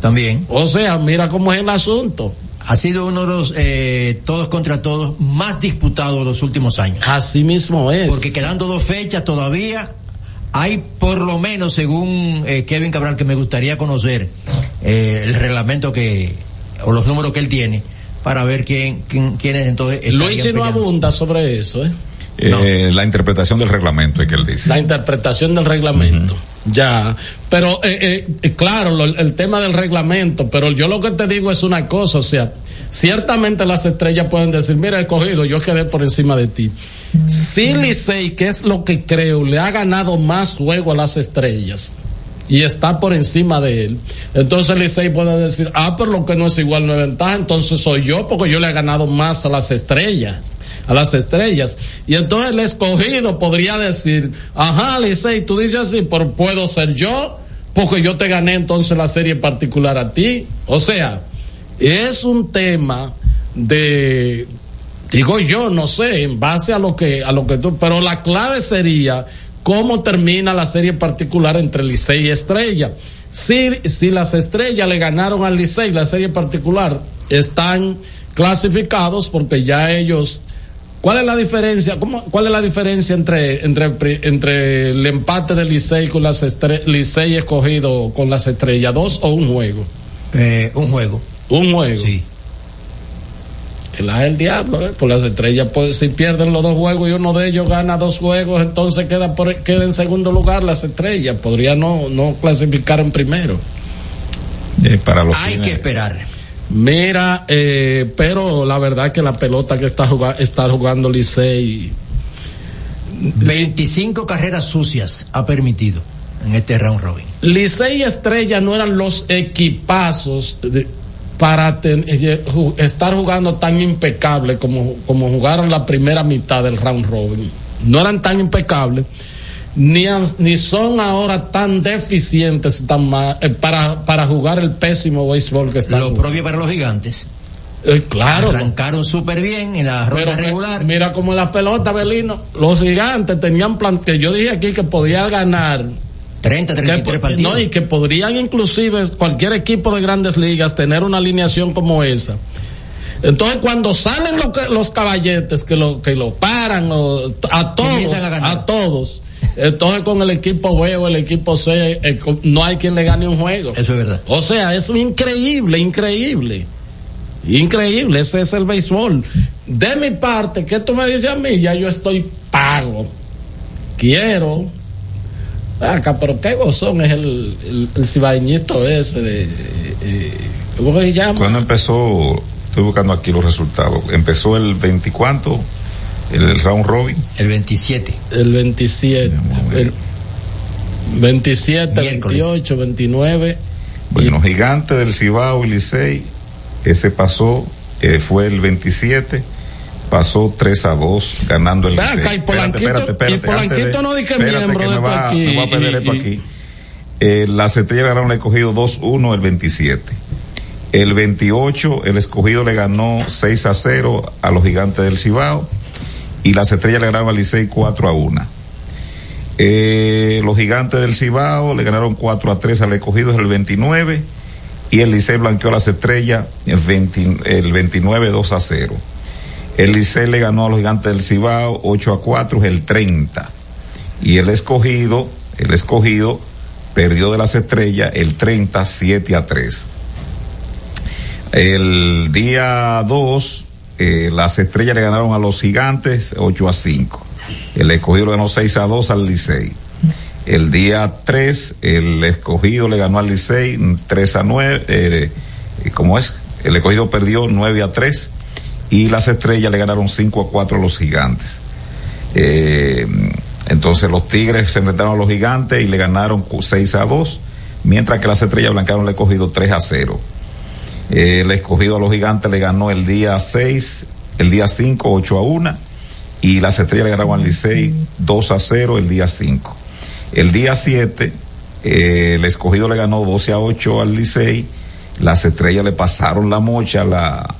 Speaker 26: También.
Speaker 25: O sea, mira cómo es el asunto.
Speaker 26: Ha sido uno de los eh, todos contra todos más disputados los últimos años.
Speaker 25: Así mismo es.
Speaker 26: Porque quedando dos fechas todavía, hay por lo menos, según eh, Kevin Cabral, que me gustaría conocer eh, el reglamento que, o los números que él tiene, para ver quién, quién, quiénes entonces.
Speaker 25: Luigi no abunda sobre eso, ¿eh?
Speaker 24: Eh, La interpretación del reglamento es que él dice.
Speaker 25: La interpretación del reglamento. Ya. Pero, eh, eh, claro, lo- el tema del reglamento, pero yo lo que te digo es una cosa, o sea, ciertamente las estrellas pueden decir, mira, he cogido, yo quedé por encima de ti. Si Licey, que es lo que creo, le ha ganado más juego a las estrellas y está por encima de él, entonces Licey puede decir, ah, pero lo que no es igual no es ventaja, entonces soy yo porque yo le he ganado más a las estrellas a las estrellas. Y entonces el escogido podría decir, ajá, Licey, tú dices así, pero puedo ser yo, porque yo te gané entonces la serie particular a ti. O sea, es un tema de, digo yo, no sé, en base a lo que, a lo que tú, pero la clave sería cómo termina la serie particular entre Licey y Estrella. Si, si las estrellas le ganaron al Licey la serie particular, están clasificados porque ya ellos ¿Cuál es la diferencia? ¿Cómo, ¿Cuál es la diferencia entre, entre, entre el empate del Licey con las estre- Licey escogido con las estrellas? ¿Dos o un juego?
Speaker 26: Eh, un juego.
Speaker 25: Un juego.
Speaker 26: Sí.
Speaker 25: El del diablo, ¿eh? Por las estrellas, pues, si pierden los dos juegos y uno de ellos gana dos juegos, entonces queda, por, queda en segundo lugar las estrellas. Podría no, no clasificar en primero.
Speaker 24: Eh, para los
Speaker 26: Hay que esperar.
Speaker 25: Mira, eh, pero la verdad que la pelota que está, jugando, está jugando Licey
Speaker 26: 25 carreras sucias ha permitido en este round robin.
Speaker 25: Licey y Estrella no eran los equipazos de- para ten- eh, estar jugando tan impecable como, como jugaron la primera mitad del round robin. No eran tan impecables, ni, ni son ahora tan deficientes tan ma- eh, para, para jugar el pésimo béisbol que están
Speaker 26: Lo
Speaker 25: jugando.
Speaker 26: propio para los gigantes.
Speaker 25: Eh, claro.
Speaker 26: Arrancaron súper bien en la ronda regular.
Speaker 25: Mira como la pelota, Belino, los gigantes tenían plan, que yo dije aquí que podía ganar
Speaker 26: 30, 33
Speaker 25: que, po-
Speaker 26: partidos.
Speaker 25: No, y que podrían inclusive cualquier equipo de grandes ligas tener una alineación como esa. Entonces cuando salen los, ca- los caballetes que lo que lo paran a todos,
Speaker 26: a
Speaker 25: todos. Entonces con el equipo B o el equipo C eh, no hay quien le gane un juego.
Speaker 26: Eso es verdad.
Speaker 25: O sea, es increíble, increíble. Increíble, ese es el béisbol. De mi parte, ¿qué tú me dices a mí? Ya yo estoy pago. Quiero. Acá, pero qué gozón es el, el, el cibaeñito ese de. eh, eh, ¿Cómo se llama?
Speaker 24: Cuando empezó, estoy buscando aquí los resultados, empezó el 20 cuánto, el round robin.
Speaker 26: El 27.
Speaker 25: El 27. El 27,
Speaker 26: Miércoles.
Speaker 25: 28, 29.
Speaker 24: Bueno, Gigante del Cibao y Licey, ese pasó, eh, fue el 27, pasó 3 a 2, ganando el Licey.
Speaker 25: y Polanquito- y Polanquito no di que
Speaker 24: espérate
Speaker 25: miembro
Speaker 24: que
Speaker 25: de
Speaker 24: me va,
Speaker 25: aquí,
Speaker 24: me voy a perder
Speaker 25: y-
Speaker 24: esto
Speaker 25: y-
Speaker 24: aquí. Eh, las estrellas ganaron el escogido 2-1 el 27. El 28, el escogido le ganó 6 a 0 a los gigantes del Cibao y las estrellas le ganaron al Licey 4 a 1. Eh, los gigantes del Cibao le ganaron 4 a 3 al escogido es el 29 y el Licey blanqueó a las estrellas el, 20 el 29 2 a 0. El Licey le ganó a los gigantes del Cibao 8 a 4 es el 30 y el escogido, el escogido perdió de las estrellas el 30 7 a 3. El día 2, eh, las estrellas le ganaron a los gigantes 8 a 5. El escogido le ganó 6 a 2 al Licey. El día 3, el escogido le ganó al Licey 3 a 9. Eh, ¿Cómo es? El escogido perdió 9 a 3 y las estrellas le ganaron 5 a 4 a los gigantes. Eh, entonces los Tigres se enfrentaron a los gigantes y le ganaron 6 a 2, mientras que las estrellas blancaron le escogido 3 a 0. Eh, el escogido a los gigantes le ganó el día 6, el día 5, 8 a 1, y las estrellas le ganaron al Licey 2 a 0 el día 5. El día 7, eh, el escogido le ganó 12 a 8 al Licey, las estrellas le pasaron la mocha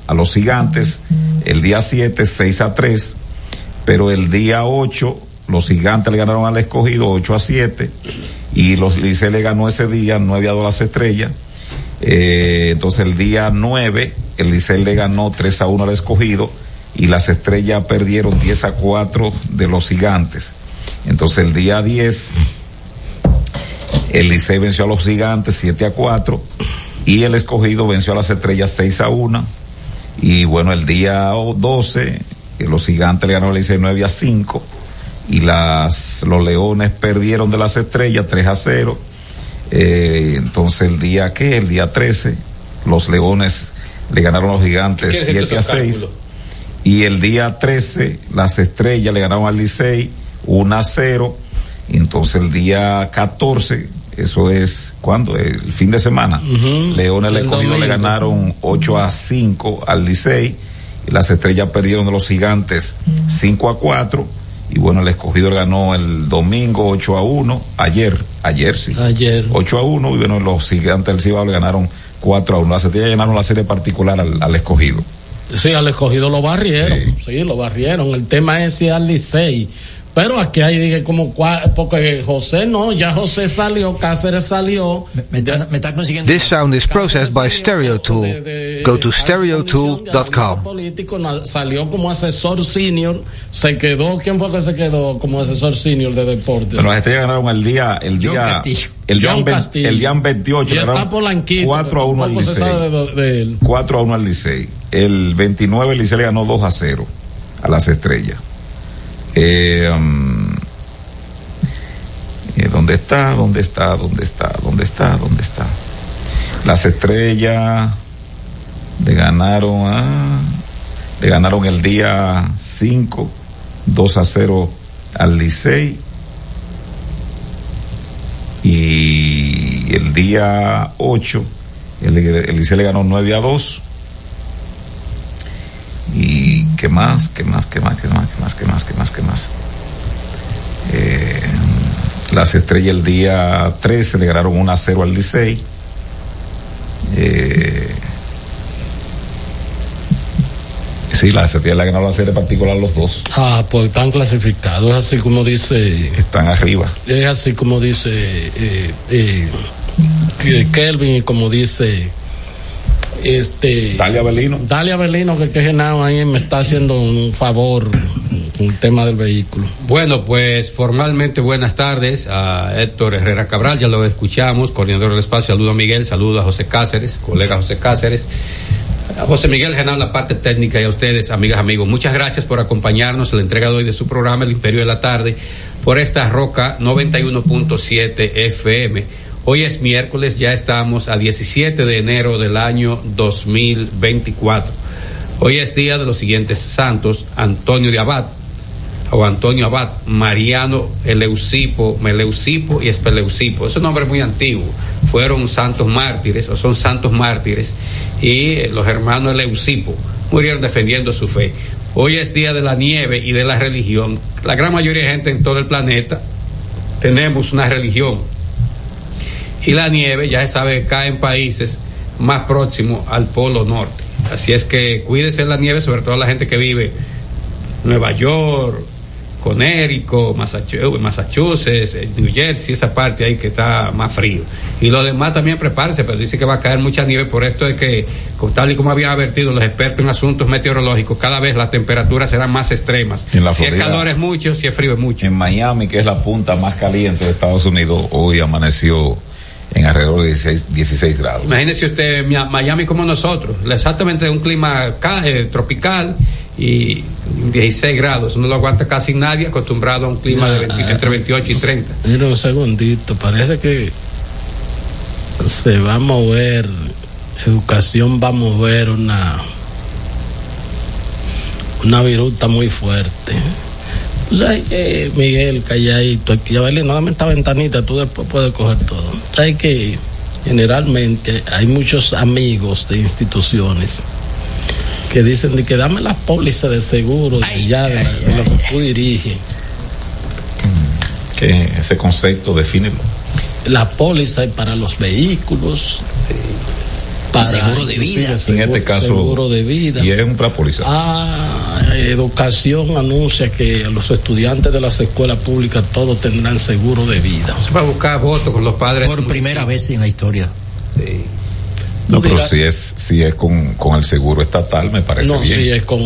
Speaker 24: a, los gigantes, el día 7, 6 a 3, pero el día 8, los gigantes le ganaron al escogido 8 a 7, y los Licey le ganó ese día 9 a 2 a las estrellas, eh, entonces el día 9, el Licey le ganó 3 a 1 al escogido y las estrellas perdieron 10 a 4 de los gigantes. Entonces el día 10, el Licey venció a los gigantes 7 a 4 y el escogido venció a las estrellas 6 a 1. Y bueno, el día 12, eh, los gigantes le ganaron al Licey 9 a 5 y las, los leones perdieron de las estrellas 3 a 0. Eh, entonces el día que, el día 13, los leones le ganaron a los gigantes
Speaker 25: ¿Qué quiere decir
Speaker 24: 7 a
Speaker 25: esos
Speaker 24: 6.
Speaker 25: cálculos?
Speaker 24: Y el día 13, las estrellas le ganaron al Licey 1 a 0. Y entonces el día 14, eso es, ¿cuándo? El fin de semana.
Speaker 25: Ujú.
Speaker 24: Leones le
Speaker 25: El
Speaker 24: escogido le ganaron 8 a 5 al Licey. Y las estrellas perdieron de los gigantes 5 a 4. Y bueno, el escogido le ganó el domingo 8 a 1. Ayer, ayer sí.
Speaker 25: Ayer.
Speaker 24: 8 a 1. Y bueno, los gigantes del Cibao le ganaron 4 a 1. Las estrellas ganaron la serie particular al, al escogido.
Speaker 25: Sí, al escogido lo barrieron. Sí. lo barrieron. El tema es si al Licey. Pero aquí hay, dije, como, cua- porque José no, ya José salió, Cáceres salió.
Speaker 26: Me, está, me está consiguiendo.
Speaker 27: This sound is processed by Stereo Tool. Go to stereotool.com.
Speaker 25: político salió como asesor senior, se quedó, ¿quién fue que se quedó como asesor senior de deportes?
Speaker 24: Pero las estrellas ganaron el día, el día, el día, el día 28,
Speaker 25: Y está Polanquito,
Speaker 24: 4 a 1 al Licey.
Speaker 25: de, de él.
Speaker 24: 4 a 1 al Licey. el 29 el Licey le ganó 2 a 0 a las estrellas. Eh, um, eh, ¿Dónde está? ¿Dónde está? ¿Dónde está? ¿Dónde está? ¿Dónde está? Las estrellas le ganaron a, le ganaron el día 5, 2 a 0 al Licey. Y el día 8, el, el Licey le ganó 9 a 2. Y qué más, qué más, qué más, qué más, qué más, qué más, qué más, qué más. Eh, las estrellas el día 13 le ganaron 1 a 0 al Licey. Eh, sí, las estrellas le ganaron la serie particular los dos.
Speaker 25: Ah, pues están clasificados, es así como dice.
Speaker 24: Están arriba.
Speaker 25: Es así como dice eh, eh, Kelvin y como dice este
Speaker 24: Dalia Belino.
Speaker 25: Dalia Belino que que Genao ahí me está haciendo un favor con el tema del vehículo.
Speaker 28: Bueno, pues formalmente buenas tardes a Héctor Herrera Cabral, ya lo escuchamos, coordinador del espacio, saludo a Miguel, saludo a José Cáceres, colega José Cáceres, a José Miguel Genal, la parte técnica y a ustedes, amigas, amigos. Muchas gracias por acompañarnos en la entrega de hoy de su programa El Imperio de la Tarde por esta Roca 91.7 FM. Hoy es miércoles, ya estamos a 17 de enero del año 2024. Hoy es día de los siguientes santos, Antonio de Abad, o Antonio Abad, Mariano Eleusipo, Meleusipo y Espeleusipo. Ese nombre es muy antiguo. Fueron santos mártires, o son santos mártires, y los hermanos Eleusipo murieron defendiendo su fe. Hoy es día de la nieve y de la religión. La gran mayoría de gente en todo el planeta tenemos una religión. Y la nieve, ya se sabe, cae en países más próximos al Polo Norte. Así es que cuídese de la nieve, sobre todo la gente que vive en Nueva York, Connecticut, Massachu- Massachusetts, eh, New Jersey, esa parte ahí que está más frío. Y los demás también prepárense, pero dice que va a caer mucha nieve por esto de que, tal y como habían advertido los expertos en asuntos meteorológicos, cada vez las temperaturas serán más extremas.
Speaker 24: En la
Speaker 28: si es
Speaker 24: Florida.
Speaker 28: calor es mucho, si es frío es mucho.
Speaker 24: En Miami, que es la punta más caliente de Estados Unidos, hoy amaneció en alrededor de 16, 16 grados.
Speaker 28: Imagínese usted Mi- Miami como nosotros, exactamente un clima eh, tropical y 16 grados, no lo aguanta casi nadie acostumbrado a un clima de 20 entre 28 y 30.
Speaker 25: Mira un segundito, parece que se va a mover, educación va a mover una una viruta muy fuerte. Tú sabes que, Miguel, calladito, aquí, ya no dame esta ventanita, tú después puedes coger todo. Sabes que generalmente hay muchos amigos de instituciones que dicen de que dame las pólizas de seguro de ya de, la- de lo que tú diriges.
Speaker 24: Que ese concepto, defínelo.
Speaker 25: La póliza es para los vehículos. Para
Speaker 24: Seguro de vida.
Speaker 25: seguro-
Speaker 24: En este caso,
Speaker 25: Seguro de vida.
Speaker 24: Y es un plan.
Speaker 25: Ah, educación anuncia que los estudiantes de las escuelas públicas todos tendrán seguro de vida.
Speaker 28: Se va a buscar votos con los padres.
Speaker 26: Por primera vez en la historia.
Speaker 24: No, pero si es, si es con, con el seguro estatal, me parece
Speaker 25: No,
Speaker 24: bien.
Speaker 25: si es con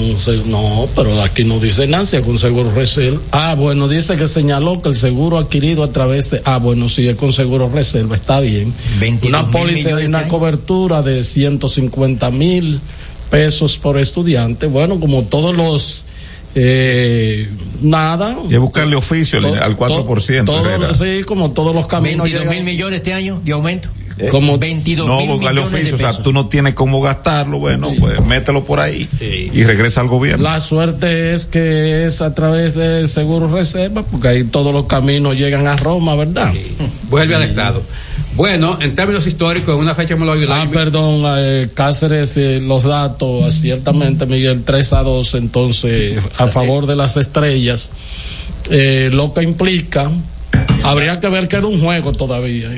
Speaker 25: no, pero aquí no dice Nancy, con seguro reserva. Ah, bueno, dice que señaló que el seguro adquirido a través de, ah, bueno, si es con seguro reserva, está bien.
Speaker 26: 22
Speaker 25: Una póliza de una
Speaker 26: de
Speaker 25: cobertura de 150 mil pesos por estudiante. Bueno, como todos los, eh, nada.
Speaker 24: Y es buscarle oficio al-
Speaker 25: To-
Speaker 24: al 4%.
Speaker 25: Todo, sí, como todos los caminos
Speaker 26: 22 mil millones este año de aumento.
Speaker 25: Como
Speaker 26: 22
Speaker 24: no,
Speaker 26: mil millones
Speaker 24: oficio.
Speaker 26: de
Speaker 24: O sea, tú no tienes cómo gastarlo, bueno, pues mételo por ahí y regresa al gobierno.
Speaker 25: La suerte es que es a través de Seguro Reserva, porque ahí todos los caminos llegan a Roma, ¿verdad?
Speaker 28: Vuelve al Estado. Bueno, en términos históricos, en una fecha me lo.
Speaker 25: Ah, perdón, eh, Cáceres, eh, los datos, ciertamente, Miguel, 3 a 2, entonces, a favor de las estrellas, eh, lo que implica, habría que ver que era un juego todavía.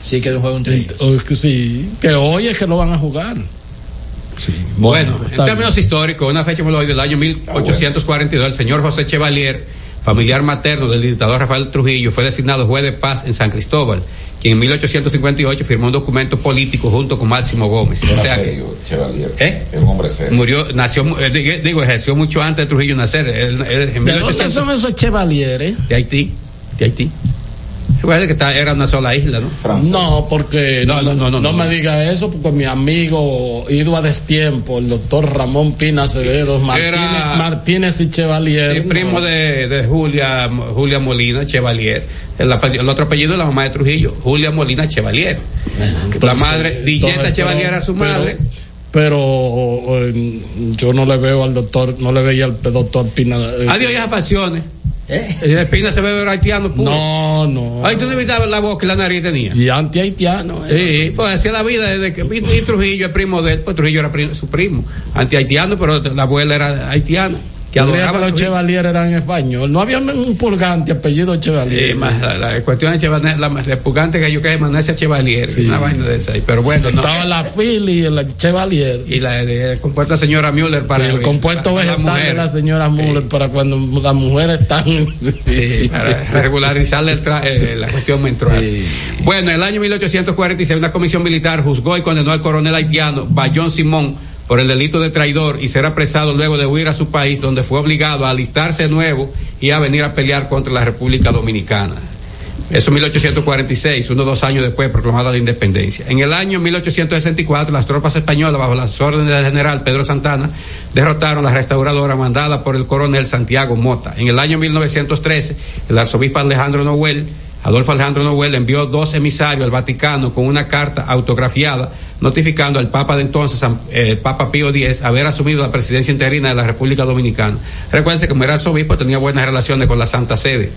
Speaker 25: Eh.
Speaker 26: Sí, que era un juego entre ellos.
Speaker 25: Es sí, que hoy es que lo van a jugar. Sí,
Speaker 28: Bueno, en términos históricos, una fecha me lo doy del año 1842, el señor José Chevalier, familiar materno del dictador Rafael Trujillo, fue designado juez de paz en San Cristóbal, quien en 1858 firmó un documento político junto con Máximo Gómez. O sea, que
Speaker 24: serio, Chevalier.
Speaker 28: ¿Eh?
Speaker 24: Era un hombre serio.
Speaker 28: murió, nació, eh, digo, digo, ejerció mucho antes de Trujillo nacer. Él- él- en
Speaker 25: ¿De dónde
Speaker 28: 1800
Speaker 25: son esos chevaliers?
Speaker 28: de Haití, de Haití. Recuerda que está- era una sola isla, ¿no?
Speaker 25: No, porque
Speaker 28: No, no, no, no, no.
Speaker 25: me diga eso, porque mi amigo ido a destiempo, el doctor Ramón Pina Acevedo, Martínez,
Speaker 28: Era-
Speaker 25: Martínez y Chevalier.
Speaker 28: Sí, primo
Speaker 25: no.
Speaker 28: de, de Julia, Julia Molina Chevalier. El, otro apellido de la mamá de Trujillo, Julia Molina Chevalier. la madre, Villeta
Speaker 25: entonces,
Speaker 28: Chevalier era su
Speaker 25: pero-
Speaker 28: madre.
Speaker 25: Pero eh, yo no le veo al doctor, no le veía al doctor Pina. eh,
Speaker 28: Adiós, esas facciones. ¿Eh? Pina se ve haitiano puro.
Speaker 25: No, no.
Speaker 28: Ay, tú no evitabas la boca y la nariz tenía.
Speaker 25: Y anti-haitiano.
Speaker 28: Sí, pues hacía la vida desde que y, Trujillo es primo de él, pues Trujillo era su primo, anti-haitiano, pero la abuela era haitiana, que adoraba
Speaker 25: que los. Chevalier eran español. No había un purgante apellido Chevalier.
Speaker 28: Sí, más la, la cuestión de Chevalier, la más repugante que yo que es Manesia Chevalier, una vaina de esa, pero bueno, no.
Speaker 25: Estaba la Philly y el Chevalier.
Speaker 28: Y la el compuesto de la señora Müller para
Speaker 25: el compuesto
Speaker 28: para
Speaker 25: vegetal de la señora Muller para cuando las mujeres están
Speaker 28: Sí, para regularizarle el tra- eh, la cuestión menstrual. Bueno, en el año 1846 una comisión militar juzgó y condenó al coronel haitiano Bayón Simón por el delito de traidor y ser apresado luego de huir a su país donde fue obligado a alistarse de nuevo y a venir a pelear contra la República Dominicana. Eso en 1846, unos dos años después proclamada la independencia. En el año 1864, las tropas españolas, bajo las órdenes del general Pedro Santana, derrotaron la restauradora mandada por el coronel Santiago Mota. En el año 1913, el arzobispo Alejandro Noel, Adolfo Alejandro Noel, envió dos emisarios al Vaticano con una carta autografiada notificando al Papa de entonces, San- eh, el Papa Pío X, haber asumido la presidencia interina de la República Dominicana. Recuerden que como era arzobispo tenía buenas relaciones con la Santa Sede.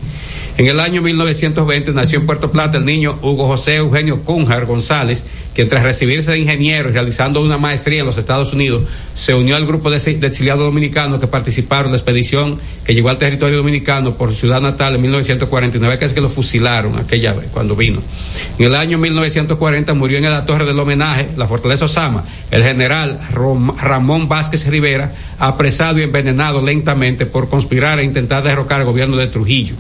Speaker 28: En el año 1920 nació en Puerto Plata el niño Hugo José Eugenio Cunjar González, que tras recibirse de ingeniero y realizando una maestría en los Estados Unidos, se unió al grupo de exiliados dominicanos que participaron en la expedición que llegó al territorio dominicano por su ciudad natal en 1949, que es que lo fusilaron aquella vez cuando vino. En el año 1940 murió en la torre del homenaje, la fortaleza Osama, el general Ramón Vázquez Rivera, apresado y envenenado lentamente por conspirar e intentar derrocar el gobierno de Trujillo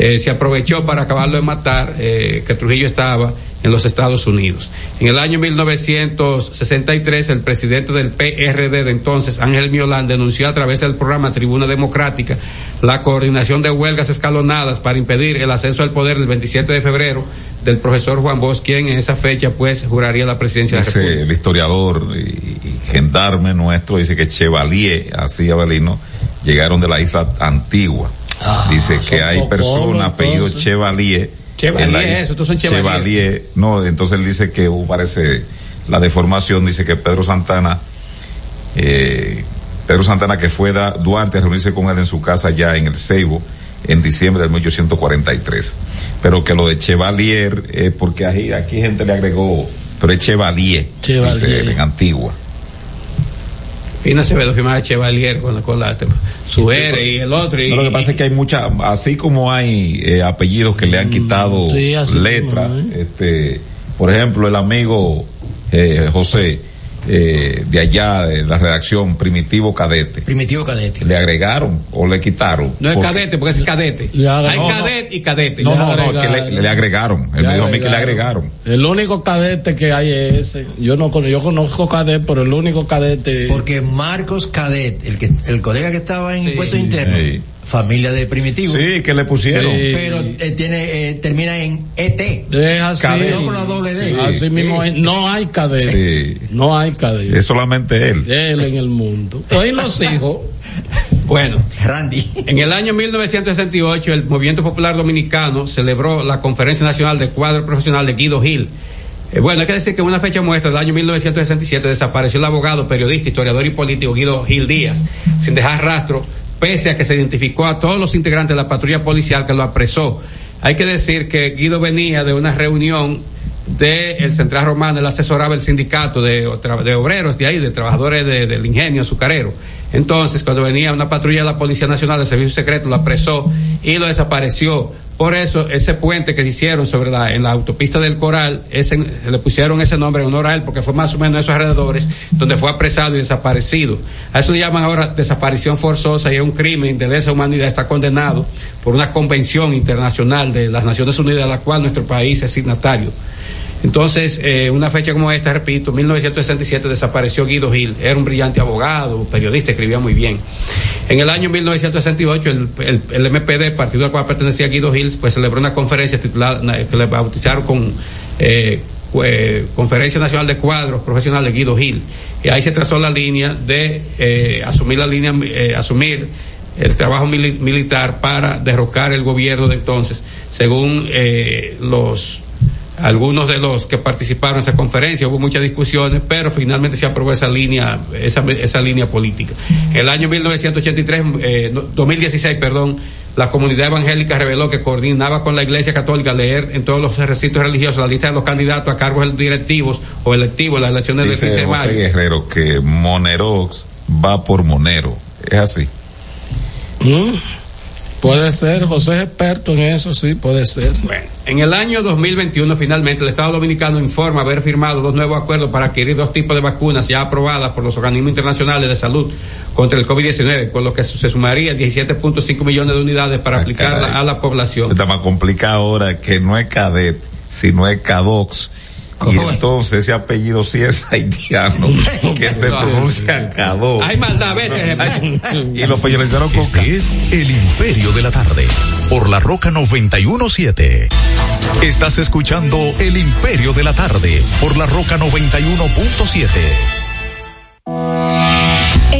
Speaker 28: eh, se aprovechó para acabarlo de matar, eh, que Trujillo estaba en los Estados Unidos. En el año 1963, el presidente del PRD de entonces, Ángel Miolán, denunció a través del programa Tribuna Democrática la coordinación de huelgas escalonadas para impedir el ascenso al poder el 27 de febrero del profesor Juan Bosch, quien en esa fecha pues juraría la presidencia de la
Speaker 24: Dice
Speaker 28: República.
Speaker 24: el historiador y, y gendarme nuestro, dice que Chevalier, así Abelino, llegaron de la isla antigua. dice que hay personas apellido. Chevalier.
Speaker 28: Chevalier,
Speaker 24: en la is-
Speaker 28: eso, son Chevalier.
Speaker 24: No, entonces él dice que hubo, parece, la deformación, dice que Pedro Santana, eh, Pedro Santana que fue da, Duarte a reunirse con él en su casa ya en el Ceibo en diciembre del 1843. Pero que lo de Chevalier, eh, porque aquí, aquí gente le agregó, pero es Chevalier,
Speaker 25: Chevalier.
Speaker 24: dice en Antigua.
Speaker 28: Pina Acevedo firmaba Chevalier con la, con la su R y el otro. Y,
Speaker 24: No, lo que pasa es que hay muchas, así como hay eh, apellidos que le han quitado
Speaker 25: Mm, sí, así
Speaker 24: letras,
Speaker 25: como
Speaker 24: este, por ejemplo, el amigo eh, José eh, de allá de la redacción Primitivo Cadete,
Speaker 26: Primitivo cadete.
Speaker 24: le agregaron o le quitaron.
Speaker 28: No es
Speaker 24: Porque-
Speaker 28: cadete, porque es cadete. Hay
Speaker 25: no,
Speaker 28: cadete y cadete.
Speaker 24: No, no, no,
Speaker 25: Le
Speaker 24: que le,
Speaker 25: agregaron.
Speaker 24: le agregaron. Él me dijo a mí que le
Speaker 25: agregaron. El único cadete que hay es ese. Yo no con- yo conozco cadete, pero el único cadete.
Speaker 26: Porque Marcos Cadet, el que el colega que estaba en impuestos internos,
Speaker 24: sí.
Speaker 26: Familia de primitivo.
Speaker 24: Sí, que le pusieron.
Speaker 25: Sí.
Speaker 26: Pero eh, tiene eh, termina en ET.
Speaker 25: Es así.
Speaker 26: No con la doble D.
Speaker 25: Así mismo es. No hay cadete.
Speaker 24: Sí.
Speaker 25: No hay cadete.
Speaker 24: Es solamente él.
Speaker 25: Él en el mundo. Hoy los hijos.
Speaker 28: Bueno,
Speaker 26: Randy.
Speaker 28: en el año 1968 el Movimiento Popular Dominicano celebró la Conferencia Nacional de Cuadro Profesional de Guido Gil. Eh, bueno, hay que decir que en una fecha muestra del año 1967 desapareció el abogado, periodista, historiador y político Guido Gil Díaz, sin dejar rastro, pese a que se identificó a todos los integrantes de la patrulla policial que lo apresó. Hay que decir que Guido venía de una reunión del Central Romano, él asesoraba el sindicato de, de obreros de ahí, de trabajadores de- del ingenio azucarero. Entonces, cuando venía una patrulla de la Policía Nacional del Servicio Secreto, lo apresó y lo desapareció. Por eso, ese puente que hicieron sobre la, en la autopista del Coral, ese, le pusieron ese nombre en honor a él, porque fue más o menos en esos alrededores donde fue apresado y desaparecido. A eso le llaman ahora desaparición forzosa y es un crimen de lesa humanidad. Está condenado por una convención internacional de las Naciones Unidas, a la cual nuestro país es signatario. Entonces, eh, una fecha como esta, repito, 1967 desapareció Guido Gil. Era un brillante abogado, periodista, escribía muy bien. En el año 1968, el, el, el MPD, partido al cual pertenecía Guido Gil, pues celebró una conferencia titulada, que le bautizaron con eh, eh, Conferencia Nacional de Cuadros Profesionales Guido Gil. Y ahí se trazó la línea de eh, asumir la línea, eh, asumir el trabajo mili- militar para derrocar el gobierno de entonces, según eh, los algunos de los que participaron en esa conferencia, hubo muchas discusiones, pero finalmente se aprobó esa línea, esa, esa línea política. En el año 1983, eh, no, 2016, perdón, la comunidad evangélica reveló que coordinaba con la Iglesia Católica leer en todos los recintos religiosos la lista de los candidatos a cargos directivos o electivos en las elecciones del 15
Speaker 24: Dice
Speaker 28: de
Speaker 24: José
Speaker 28: mayo.
Speaker 24: Guerrero que Monerox va por Monero. Es así.
Speaker 25: Mm, Puede ser, José es experto en eso, sí, puede ser.
Speaker 28: En el año 2021, finalmente, el Estado Dominicano informa haber firmado dos nuevos acuerdos para adquirir dos tipos de vacunas ya aprobadas por los organismos internacionales de salud contra el COVID-19, con lo que se sumaría 17.5 millones de unidades para aplicar a la población.
Speaker 24: Está más complicado ahora que no es cadet, sino es cadox. Y entonces ese apellido sí es haitiano, que se pronuncia cadox.
Speaker 28: Hay maldad, vete.
Speaker 24: Y lo periodizaron con
Speaker 23: Este es El Imperio de la Tarde, por la Roca 917. Estás escuchando El Imperio de la Tarde, por la Roca 91.7.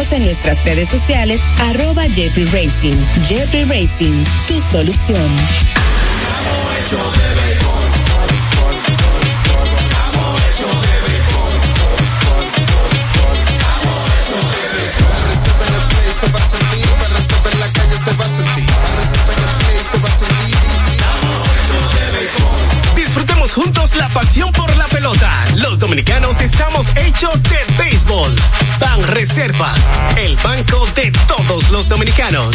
Speaker 29: en nuestras redes sociales, arroba Jeffrey Racing. Jeffrey Racing, tu solución.
Speaker 30: Disfrutemos juntos la pasión por la Los dominicanos estamos hechos de béisbol. Ban Reservas, el banco de todos los dominicanos.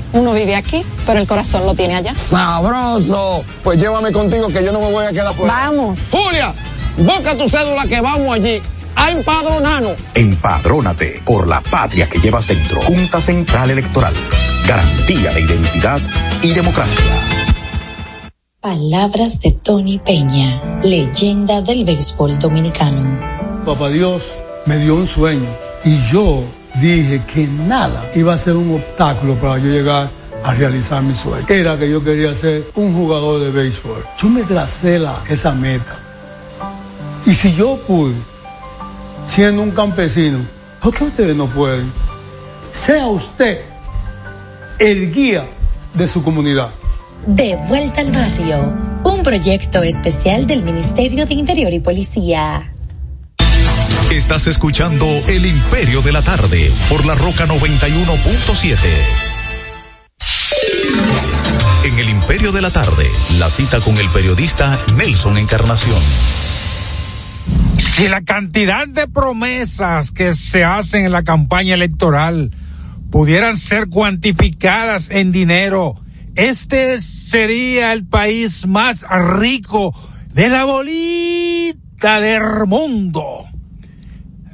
Speaker 31: uno vive aquí, pero el corazón lo tiene allá.
Speaker 32: ¡Sabroso! Pues llévame contigo que yo no me voy a quedar fuera.
Speaker 31: Vamos.
Speaker 32: Julia, busca tu cédula que vamos allí a empadronarnos.
Speaker 33: Empadrónate por la patria que llevas dentro. Junta Central Electoral. Garantía de identidad y democracia.
Speaker 34: Palabras de Tony Peña, leyenda del béisbol dominicano.
Speaker 35: Papá Dios me dio un sueño y yo dije que nada iba a ser un obstáculo para yo llegar a realizar mi sueño. Era que yo quería ser un jugador de béisbol. Yo me tracé la, esa meta. Y si yo pude, siendo un campesino, ¿por qué ustedes no pueden? Sea usted el guía de su comunidad.
Speaker 34: De vuelta al barrio, un proyecto especial del Ministerio de Interior y Policía.
Speaker 23: Estás escuchando El Imperio de la Tarde por la Roca 91.7. En El Imperio de la Tarde, la cita con el periodista Nelson Encarnación.
Speaker 36: Si la cantidad de promesas que se hacen en la campaña electoral pudieran ser cuantificadas en dinero, este sería el país más rico de la bolita del mundo.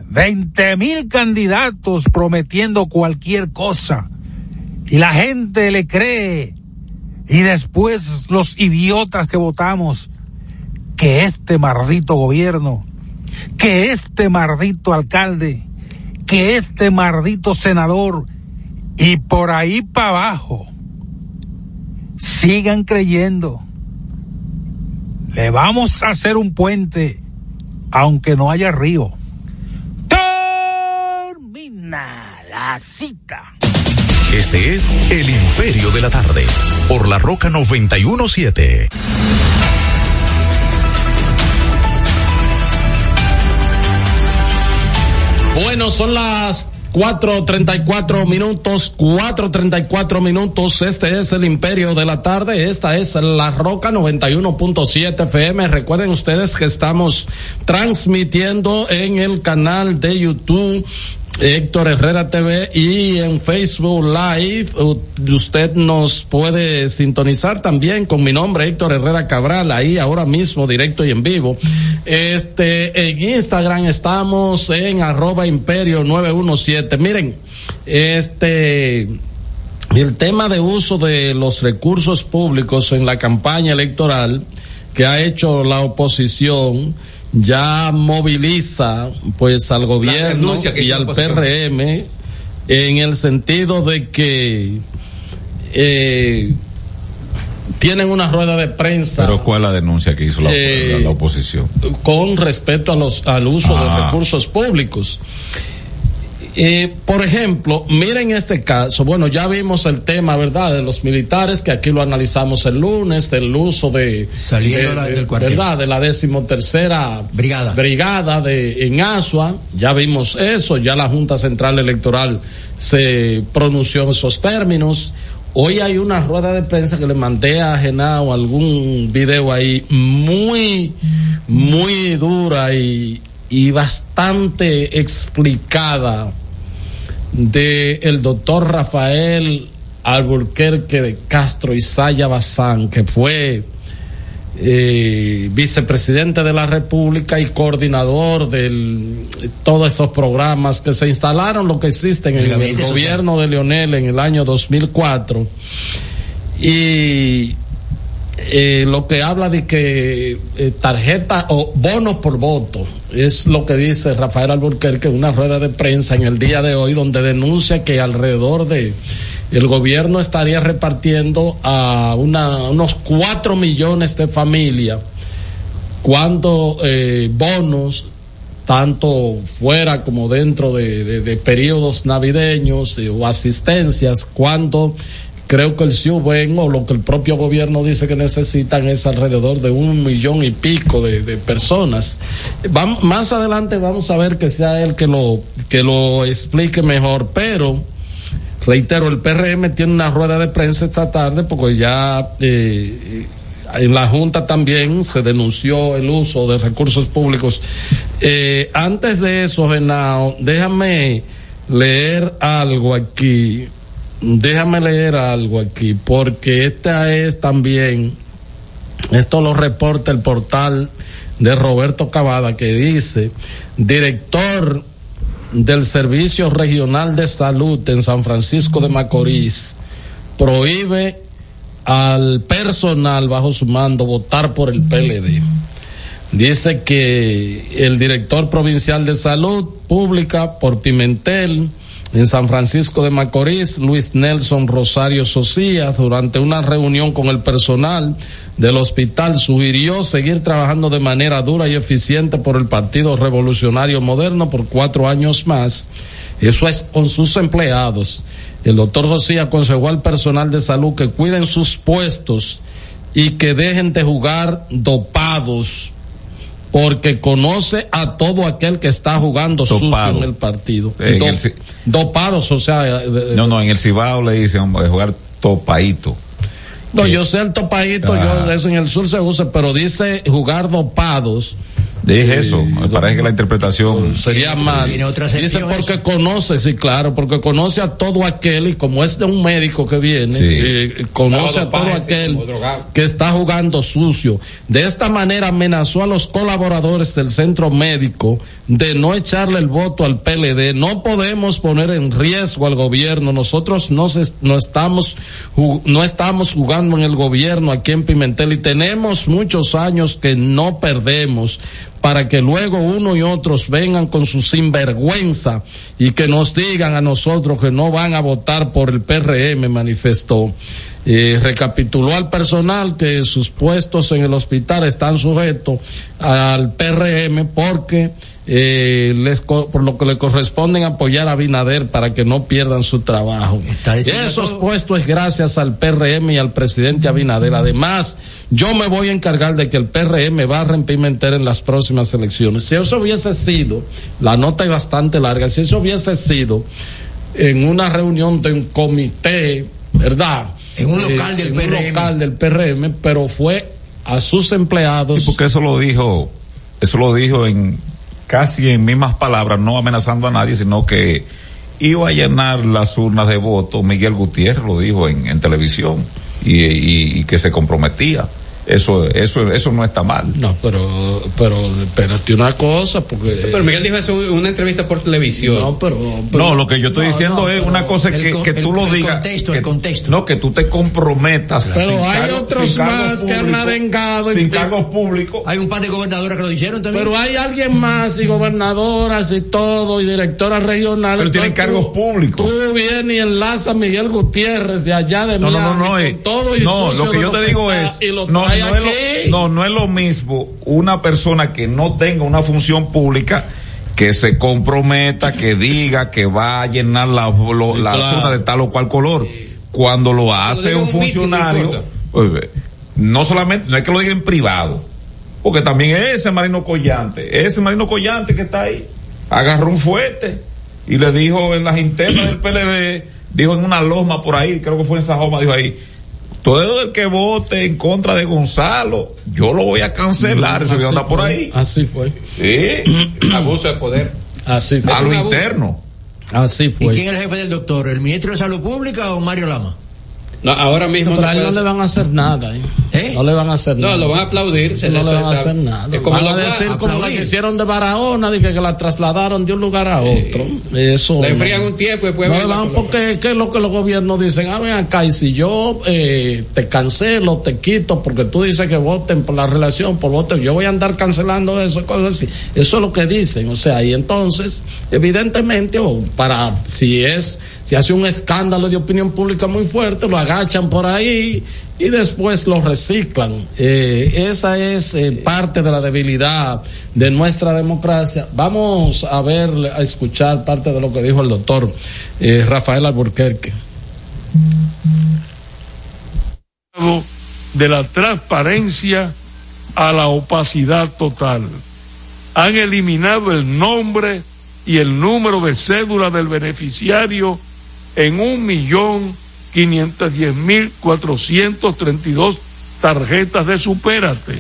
Speaker 36: 20 mil candidatos prometiendo cualquier cosa y la gente le cree y después los idiotas que votamos que este maldito gobierno, que este maldito alcalde, que este maldito senador y por ahí para abajo sigan creyendo. Le vamos a hacer un puente aunque no haya río. La cita.
Speaker 23: Este es El Imperio de la Tarde por la Roca 91.7.
Speaker 25: Bueno, son las 4.34 minutos, 4.34 minutos. Este es el Imperio de la Tarde. Esta es La Roca 91.7 FM. Recuerden ustedes que estamos transmitiendo en el canal de YouTube Héctor Herrera TV y en Facebook Live usted nos puede sintonizar también con mi nombre Héctor Herrera Cabral ahí ahora mismo directo y en vivo. Este en Instagram estamos en arroba imperio 917. Miren, este el tema de uso de los recursos públicos en la campaña electoral que ha hecho la oposición ya moviliza pues al gobierno y al. PRM en el sentido de que eh, tienen una rueda de prensa
Speaker 24: Pero ¿cuál es la denuncia que hizo la,
Speaker 25: Eh,
Speaker 24: la- la oposición?
Speaker 25: con respecto a los, al uso de
Speaker 24: Ah.
Speaker 25: recursos públicos. Eh, por ejemplo, miren este caso. Bueno, ya vimos el tema, ¿verdad?, de los militares, que aquí lo analizamos el lunes, del uso de.
Speaker 26: Saliendo
Speaker 25: de-
Speaker 26: la-
Speaker 25: de-
Speaker 26: del cuartel.
Speaker 25: ¿Verdad?, de la decimotercera
Speaker 26: Brigada.
Speaker 25: brigada de, en Asua. Ya vimos eso, ya la Junta Central Electoral se pronunció en esos términos. Hoy hay una rueda de prensa que le mandé a Genao algún video ahí muy, muy dura y, y bastante explicada de el doctor Rafael Alburquerque de Castro y Saya Bazán, que fue eh, vicepresidente de la República y coordinador de todos esos programas que se instalaron, lo que existen en el
Speaker 26: social.
Speaker 25: gobierno de Leonel en el año 2004. Y eh, lo que habla de que eh, tarjeta o bonos por voto es lo que dice Rafael Alburquerque en una rueda de prensa en el día de hoy donde denuncia que alrededor de el gobierno estaría repartiendo a una, unos cuatro millones de familias cuando eh, bonos tanto fuera como dentro de, de- periodos navideños o asistencias, cuando creo que el CIUBEN o lo que el propio gobierno dice que necesitan es alrededor de un millón y pico de, personas. Más adelante vamos a ver que sea él que lo, que lo explique mejor, pero reitero, el PRM tiene una rueda de prensa esta tarde porque ya eh, en la Junta también se denunció el uso de recursos públicos. Eh, antes de eso, Genao, déjame leer algo aquí. Déjame leer algo aquí, porque esta es también, esto lo reporta el portal de Roberto Cavada, que dice, director del Servicio Regional de Salud en San Francisco de Macorís prohíbe al personal bajo su mando votar por el PLD. Dice que el director provincial de salud pública por Pimentel en San Francisco de Macorís, Luis Nelson Rosario Socias, durante una reunión con el personal del hospital, sugirió seguir trabajando de manera dura y eficiente por el Partido Revolucionario Moderno por cuatro años más. Eso es con sus empleados. El doctor Socias aconsejó al personal de salud que cuiden sus puestos y que dejen de jugar dopados porque conoce a todo aquel que está jugando sucio en el partido.
Speaker 24: En
Speaker 25: Do-
Speaker 24: el ci-
Speaker 25: dopados, o sea, de- de-
Speaker 24: No, no, en el Cibao le dicen hombre, jugar topaito.
Speaker 25: no, yo sé el topadito,
Speaker 24: Ah.
Speaker 25: yo eso en el sur se usa, pero dice jugar dopados.
Speaker 24: Dije eso, me parece que la interpretación
Speaker 25: sería mal. Dice porque conoce, sí, claro, porque conoce a todo aquel y como es de un médico que viene,
Speaker 24: Sí.
Speaker 25: eh, conoce a todo aquel que está jugando sucio. De esta manera amenazó a los colaboradores del centro médico de no echarle el voto al PLD. No podemos poner en riesgo al gobierno. Nosotros no, se- no estamos no estamos jugando en el gobierno aquí en Pimentel y tenemos muchos años que no perdemos para que luego uno y otros vengan con su sinvergüenza y que nos digan a nosotros que no van a votar por el PRM, manifestó. Eh, recapituló al personal que sus puestos en el hospital están sujetos al PRM porque eh, les por lo que le corresponden apoyar a Binader para que no pierdan su trabajo. Esos
Speaker 26: todo.
Speaker 25: puestos es gracias al PRM y al presidente Abinader. Además, yo me voy a encargar de que el PRM va a reimpimentar en las próximas elecciones. Si eso hubiese sido, la nota es bastante larga, si eso hubiese sido en una reunión de un comité, ¿verdad?
Speaker 26: En un local del
Speaker 25: en
Speaker 26: PRM.
Speaker 25: Un local del PRM, pero fue a sus empleados.
Speaker 24: porque eso lo dijo, eso lo dijo en casi en mismas palabras, no amenazando a nadie, sino que iba a llenar las urnas de votos. Miguel Gutiérrez lo dijo en, en televisión y, y- y que se comprometía. Eso, eso, eso no está mal.
Speaker 25: No, pero, pero, espérate una cosa, porque.
Speaker 28: Pero Miguel dijo eso en una entrevista por televisión.
Speaker 25: No, pero.
Speaker 24: No, lo que yo estoy diciendo es una cosa
Speaker 26: el
Speaker 24: que,
Speaker 26: con-
Speaker 24: que
Speaker 26: el-
Speaker 24: tú lo
Speaker 26: el
Speaker 24: digas.
Speaker 26: contexto,
Speaker 24: que-
Speaker 26: el contexto.
Speaker 24: No, que tú te comprometas.
Speaker 25: Pero
Speaker 24: sin
Speaker 25: hay
Speaker 24: cargo-
Speaker 25: otros
Speaker 24: sin
Speaker 25: más que han arengado.
Speaker 24: Sin cargos públicos.
Speaker 26: Hay un par de gobernadores que lo dijeron también.
Speaker 25: Pero hay alguien más y gobernadoras y todo y directoras regionales.
Speaker 24: Pero tienen cargos
Speaker 25: tú-
Speaker 24: públicos.
Speaker 25: Tú vienes y enlaza a Miguel Gutiérrez de allá de
Speaker 24: No, no, no,
Speaker 25: Miami
Speaker 24: no,
Speaker 25: con
Speaker 24: eh,
Speaker 25: todo y
Speaker 24: no, lo que yo te digo es,
Speaker 25: y lo
Speaker 24: no, no es lo, no, no es lo mismo una persona que no tenga una función pública que se comprometa, que diga que va a llenar la, lo-
Speaker 25: Sí,
Speaker 24: la
Speaker 25: claro.
Speaker 24: zona de tal o cual color. Cuando lo hace un funcionario, no solamente, no es que lo diga en privado, porque también ese Marino Collante, ese Marino Collante que está ahí, agarró un fuerte y le dijo en las internas del PLD, dijo en una loma por ahí, creo que fue en Sajoma, dijo ahí, todo el que vote en contra de Gonzalo, yo lo voy a cancelar, video anda por
Speaker 25: fue,
Speaker 24: ahí.
Speaker 25: Así fue.
Speaker 24: Sí,
Speaker 28: Abuso de poder.
Speaker 25: Así fue.
Speaker 24: a lo interno.
Speaker 25: Así
Speaker 26: ¿Y
Speaker 25: fue.
Speaker 26: quién es el jefe del doctor? ¿El ministro de Salud Pública o Mario Lama?
Speaker 28: No, ahora mismo no
Speaker 25: le van a hacer nada. ¿eh? No le van a hacer
Speaker 28: No,
Speaker 25: nada.
Speaker 28: lo van a aplaudir. se-
Speaker 25: no le van a hacer nada.
Speaker 28: Es como
Speaker 25: van a decir como
Speaker 26: aplaudir.
Speaker 25: que hicieron de Barahona, dije que la trasladaron de un lugar a otro. Eso. No.
Speaker 28: enfrían un tiempo y después
Speaker 25: No le van porque ¿qué es lo que los gobiernos dicen? Ah, ven acá, y si yo eh, te cancelo, te quito, porque tú dices que voten por la relación, por voto, yo voy a andar cancelando eso, cosas así. Eso es lo que dicen, o sea, y entonces, evidentemente, o para, si es, si hace un escándalo de opinión pública muy fuerte, lo agachan por ahí y después lo reciclan. Eh, esa es eh, parte de la debilidad de nuestra democracia. Vamos a ver, a escuchar parte de lo que dijo el doctor eh, Rafael Alburquerque.
Speaker 37: de la transparencia a la opacidad total. Han eliminado el nombre y el número de cédula del beneficiario en un millón quinientos diez mil cuatrocientos treinta y dos tarjetas de Supérate.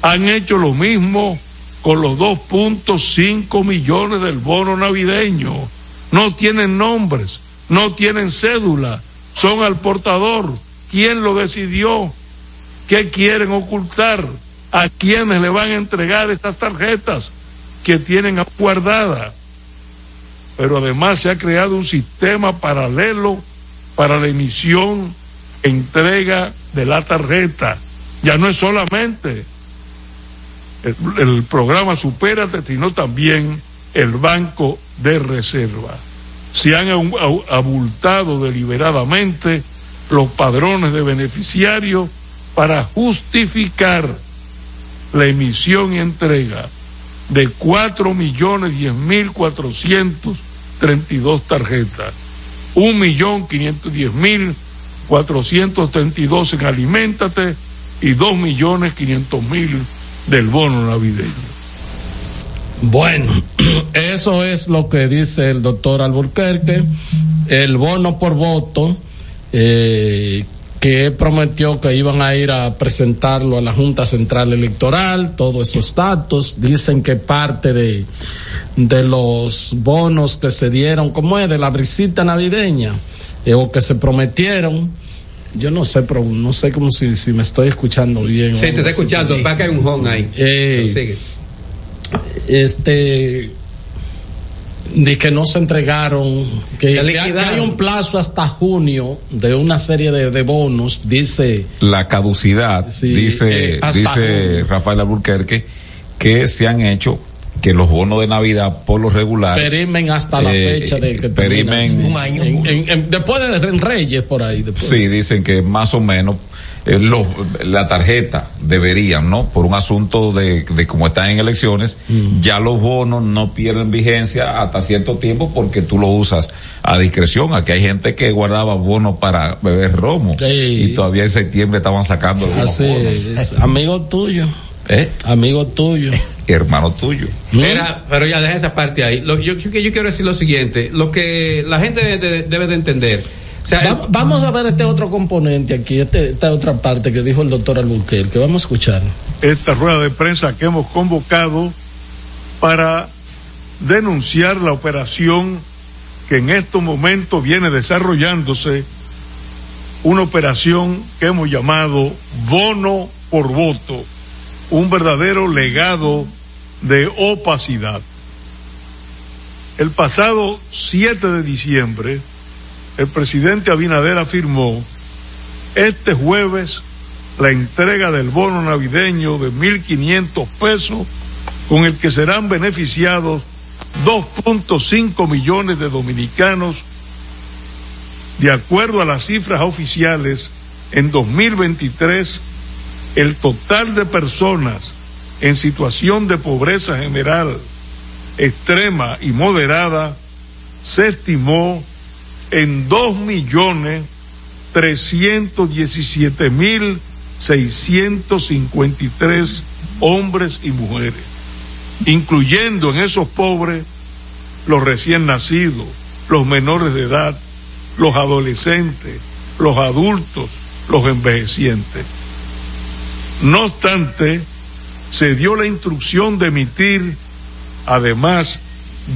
Speaker 37: Han hecho lo mismo con los 2.5 millones del bono navideño. No tienen nombres, no tienen cédula, son al portador. ¿Quién lo decidió? ¿Qué quieren ocultar? ¿A quiénes le van a entregar estas tarjetas que tienen guardadas? Pero además se ha creado un sistema paralelo para la emisión, entrega de la tarjeta. Ya no es solamente el, programa Supérate, sino también el Banco de Reserva. Se han abultado deliberadamente los padrones de beneficiarios para justificar la emisión y entrega de cuatro millones diez mil cuatrocientos treinta y dos tarjetas, un millón quinientos diez mil cuatrocientos treinta y dos en Aliméntate y dos millones quinientos mil del bono navideño.
Speaker 25: Bueno, eso es lo que dice el doctor Alburquerque. El bono por voto, eh, que prometió que iban a ir a presentarlo a la Junta Central Electoral, todos esos datos. Dicen que parte de, de los bonos que se dieron, como es, de la brisita navideña, eh, o que se prometieron. Yo no sé, pero no sé cómo si, si me estoy escuchando bien.
Speaker 28: Sí, te está escuchando.
Speaker 25: Sí.
Speaker 28: Va que hay un home ahí.
Speaker 25: Eh,
Speaker 28: Sigue.
Speaker 25: este de que no se entregaron que,
Speaker 28: Que
Speaker 25: que hay- un plazo hasta junio de una serie de, de bonos dice
Speaker 24: la caducidad, dice,
Speaker 25: eh,
Speaker 24: dice
Speaker 25: junio.
Speaker 24: Rafael Alburquerque, que se han hecho que los bonos de Navidad por lo regular
Speaker 25: perimen hasta la
Speaker 24: eh,
Speaker 25: fecha de que
Speaker 24: perimen-
Speaker 25: termina, sí.
Speaker 24: Un año.
Speaker 25: En- en- en- después de Reyes por ahí después.
Speaker 24: Sí, dicen que más o menos eh, los- la tarjeta deberían, ¿no? Por un asunto de, de cómo están en elecciones,
Speaker 25: Mm.
Speaker 24: ya los bonos no pierden vigencia hasta cierto tiempo porque tú lo usas a discreción. Aquí hay gente que guardaba bonos para beber romo y todavía en septiembre estaban sacando algunos
Speaker 25: Así
Speaker 24: bonos.
Speaker 25: es, amigo tuyo
Speaker 24: ¿Eh?
Speaker 25: amigo tuyo
Speaker 24: Hermano tuyo.
Speaker 28: Mira, pero ya deja esa parte ahí. Lo, yo, yo, yo quiero decir lo siguiente, lo que la gente debe, debe de entender. O sea,
Speaker 25: Va- vamos a ver este otro componente aquí este, esta otra parte que dijo el doctor Alburquerque vamos a escuchar
Speaker 37: esta rueda de prensa que hemos convocado para denunciar la operación que en estos momentos viene desarrollándose, una operación que hemos llamado bono por voto, un verdadero legado de opacidad. El pasado 7 de diciembre, el presidente Abinader afirmó este jueves la entrega del bono navideño de 1.500 pesos con el que serán beneficiados 2.5 millones de dominicanos. De acuerdo a las cifras oficiales, en 2023 el total de personas en situación de pobreza general, extrema y moderada se estimó en dos millones trescientos diecisiete mil hombres y mujeres, incluyendo en esos pobres los recién nacidos, los menores de edad, los adolescentes, los adultos, los envejecientes. No obstante, se dio la instrucción de emitir además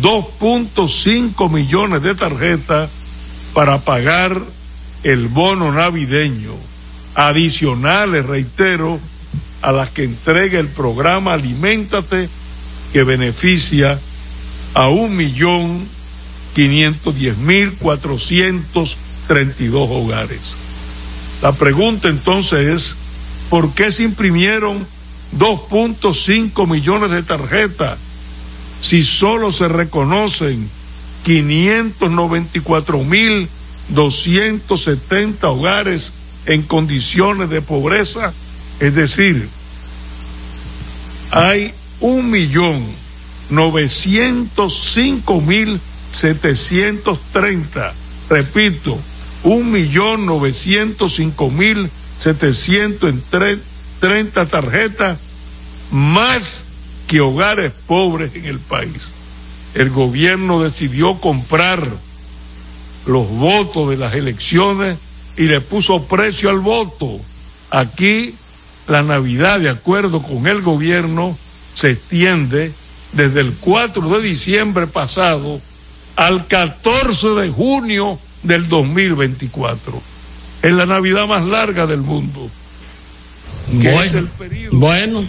Speaker 37: 2.5 millones de tarjetas para pagar el bono navideño, adicionales, reitero, a las que entrega el programa Aliméntate, que beneficia a un millón quinientos diez mil cuatrocientos treinta y dos hogares. La pregunta entonces es, ¿por qué se imprimieron 2.5 millones de tarjetas si solo se reconocen 594 mil 270 hogares en condiciones de pobreza? Es decir, hay un millón 905 mil 730, repito, un millón 905 mil 730 tarjetas más que hogares pobres en el país. El gobierno decidió comprar los votos de las elecciones y le puso precio al voto. Aquí la Navidad, de acuerdo con el gobierno, se extiende desde el 4 de diciembre pasado al 14 de junio del 2024. Es la Navidad más larga del mundo. que
Speaker 25: Bueno,
Speaker 37: es el periodo
Speaker 25: bueno,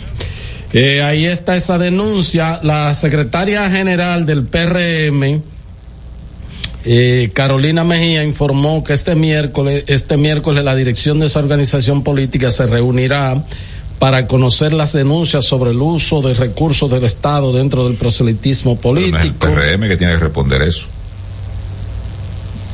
Speaker 25: eh, ahí está esa denuncia. La secretaria general del PRM Eh, Carolina Mejía informó que este miércoles, este miércoles la dirección de esa organización política se reunirá para conocer las denuncias sobre el uso de recursos del Estado dentro del proselitismo
Speaker 24: Pero no es el
Speaker 25: político.
Speaker 24: PRM que tiene que responder eso.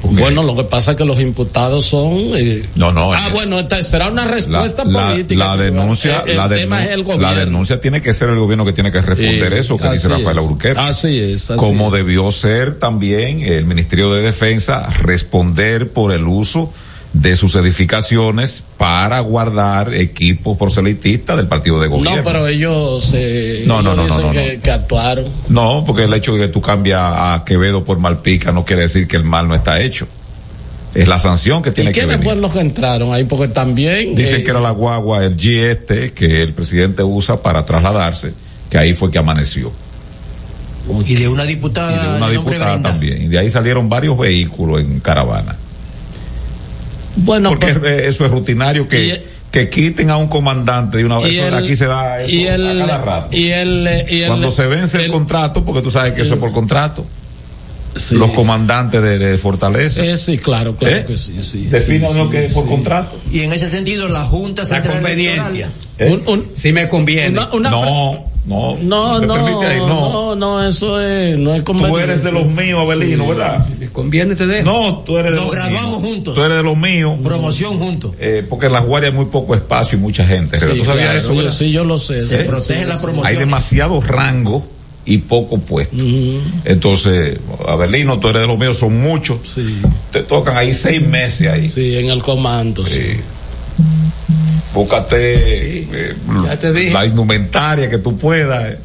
Speaker 25: Bueno, lo que pasa es que los imputados son. eh,
Speaker 24: No, no.
Speaker 25: ah,
Speaker 24: eh,
Speaker 25: bueno, esta será una
Speaker 24: la,
Speaker 25: respuesta
Speaker 24: la-
Speaker 25: política.
Speaker 24: la
Speaker 25: que-
Speaker 24: denuncia,
Speaker 25: el,
Speaker 24: la,
Speaker 25: tema
Speaker 24: denun-
Speaker 25: es el
Speaker 24: la
Speaker 25: gobierno.
Speaker 24: denuncia tiene que ser el gobierno que tiene que responder
Speaker 25: Sí,
Speaker 24: eso que dice Rafael
Speaker 25: es.
Speaker 24: Urquera.
Speaker 25: Así es, así
Speaker 24: Como
Speaker 25: es.
Speaker 24: debió ser también el Ministerio de Defensa responder por el uso de sus edificaciones para guardar equipos proselitistas del partido de gobierno.
Speaker 25: No, pero ellos, eh,
Speaker 24: No, no,
Speaker 25: ellos
Speaker 24: no, no,
Speaker 25: dicen
Speaker 24: no,
Speaker 25: que, que actuaron.
Speaker 24: No, porque el hecho de que tú cambias a Quevedo por Malpica no quiere decir que el mal no está hecho. Es la sanción que
Speaker 25: ¿Y
Speaker 24: tiene que
Speaker 25: quiénes
Speaker 24: venir.
Speaker 25: fueron los que entraron ahí? Porque también.
Speaker 24: Dicen
Speaker 25: eh,
Speaker 24: que era la guagua, el G este, que el presidente usa para trasladarse, que ahí fue que amaneció.
Speaker 26: Y de una
Speaker 24: Y
Speaker 26: diputada.
Speaker 24: de una
Speaker 26: de nombre
Speaker 24: diputada también. Y de ahí salieron varios vehículos en caravana.
Speaker 25: Bueno,
Speaker 24: Porque eh, eso es rutinario que, que quiten a un comandante de una vez.
Speaker 25: el-
Speaker 24: aquí se da eso
Speaker 25: y el,
Speaker 24: a cada rato.
Speaker 25: Y el, eh, y el-
Speaker 24: Cuando se vence el, contrato, porque tú sabes que eso es por contrato.
Speaker 25: Sí,
Speaker 24: los comandantes de, de Fortaleza.
Speaker 25: Eh, sí, claro, claro
Speaker 24: ¿Eh?
Speaker 25: que sí. sí
Speaker 24: Defina
Speaker 25: sí,
Speaker 24: lo
Speaker 25: sí,
Speaker 24: que es por
Speaker 25: sí.
Speaker 24: contrato.
Speaker 26: Y en ese sentido, la Junta
Speaker 28: La
Speaker 26: Central
Speaker 28: conveniencia.
Speaker 26: Electoral-
Speaker 28: si me conviene.
Speaker 25: Una- una
Speaker 24: no, no.
Speaker 25: No,
Speaker 24: ¿Me
Speaker 25: no,
Speaker 24: permite ahí? No.
Speaker 25: no, no, eso es, no es
Speaker 24: Tú eres de los míos, Abelino,
Speaker 25: Sí.
Speaker 24: ¿verdad?
Speaker 28: Me conviene te dejo.
Speaker 24: No, tú eres de los
Speaker 26: graduamos
Speaker 24: míos.
Speaker 26: juntos.
Speaker 24: Tú eres de los míos.
Speaker 26: Promoción juntos.
Speaker 24: Eh, porque en las guardias hay muy poco espacio y mucha gente.
Speaker 25: Sí,
Speaker 24: ¿Tú sabías
Speaker 25: claro,
Speaker 24: eso?
Speaker 25: yo- sí, yo lo sé.
Speaker 26: Se
Speaker 25: sí,
Speaker 26: protege
Speaker 25: sí,
Speaker 26: la promoción.
Speaker 24: Hay demasiado rango y poco puesto. Entonces, Abelino, tú eres de los míos, son muchos.
Speaker 25: Sí,
Speaker 24: Te tocan ahí seis meses ahí.
Speaker 25: sí, en el comando, sí.
Speaker 24: Sí. Búscate eh, la indumentaria que tú puedas.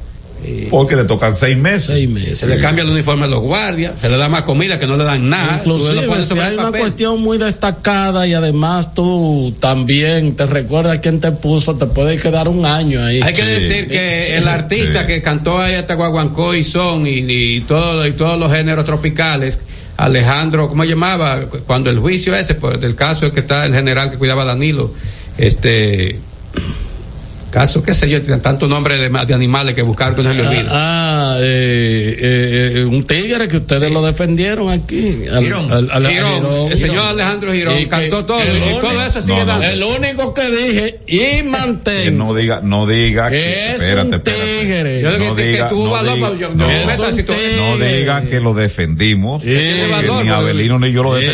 Speaker 24: eh, Porque te tocan seis meses.
Speaker 25: Seis meses.
Speaker 28: Se le cambia el uniforme a los guardias, se le da más comida que no le dan nada.
Speaker 25: Inclusive, si hay una cuestión muy destacada y además tú también te recuerdas quién te puso, te puede quedar un año ahí.
Speaker 28: Hay que decir que el artista que cantó ahí hasta Guaguancó y son y, y todo y todos los géneros tropicales, Alejandro, ¿cómo llamaba? Cuando el juicio ese, pues, del caso que está el general que cuidaba a Danilo, este caso, qué sé yo, tiene tantos nombres de, de animales que buscar que no se le olvida.
Speaker 25: Ah, eh, eh, eh, un tigre que ustedes lo defendieron aquí. Al-
Speaker 26: Girón.
Speaker 25: al- al-
Speaker 28: Girón,
Speaker 25: Girón.
Speaker 28: el señor Alejandro Girón
Speaker 25: Y que-
Speaker 28: cantó todo
Speaker 25: el
Speaker 28: y
Speaker 25: único-
Speaker 28: todo eso sigue
Speaker 24: no,
Speaker 28: dando.
Speaker 25: El único que dije y
Speaker 24: Que
Speaker 25: mantengo
Speaker 24: no diga, no diga que,
Speaker 25: que es
Speaker 24: espérate,
Speaker 25: un tigre.
Speaker 28: Yo
Speaker 24: No
Speaker 28: que, que
Speaker 24: diga- no
Speaker 28: valor,
Speaker 24: no. No que lo defendimos.
Speaker 25: Sí.
Speaker 24: que ni Abelino ni yo lo
Speaker 25: Sí.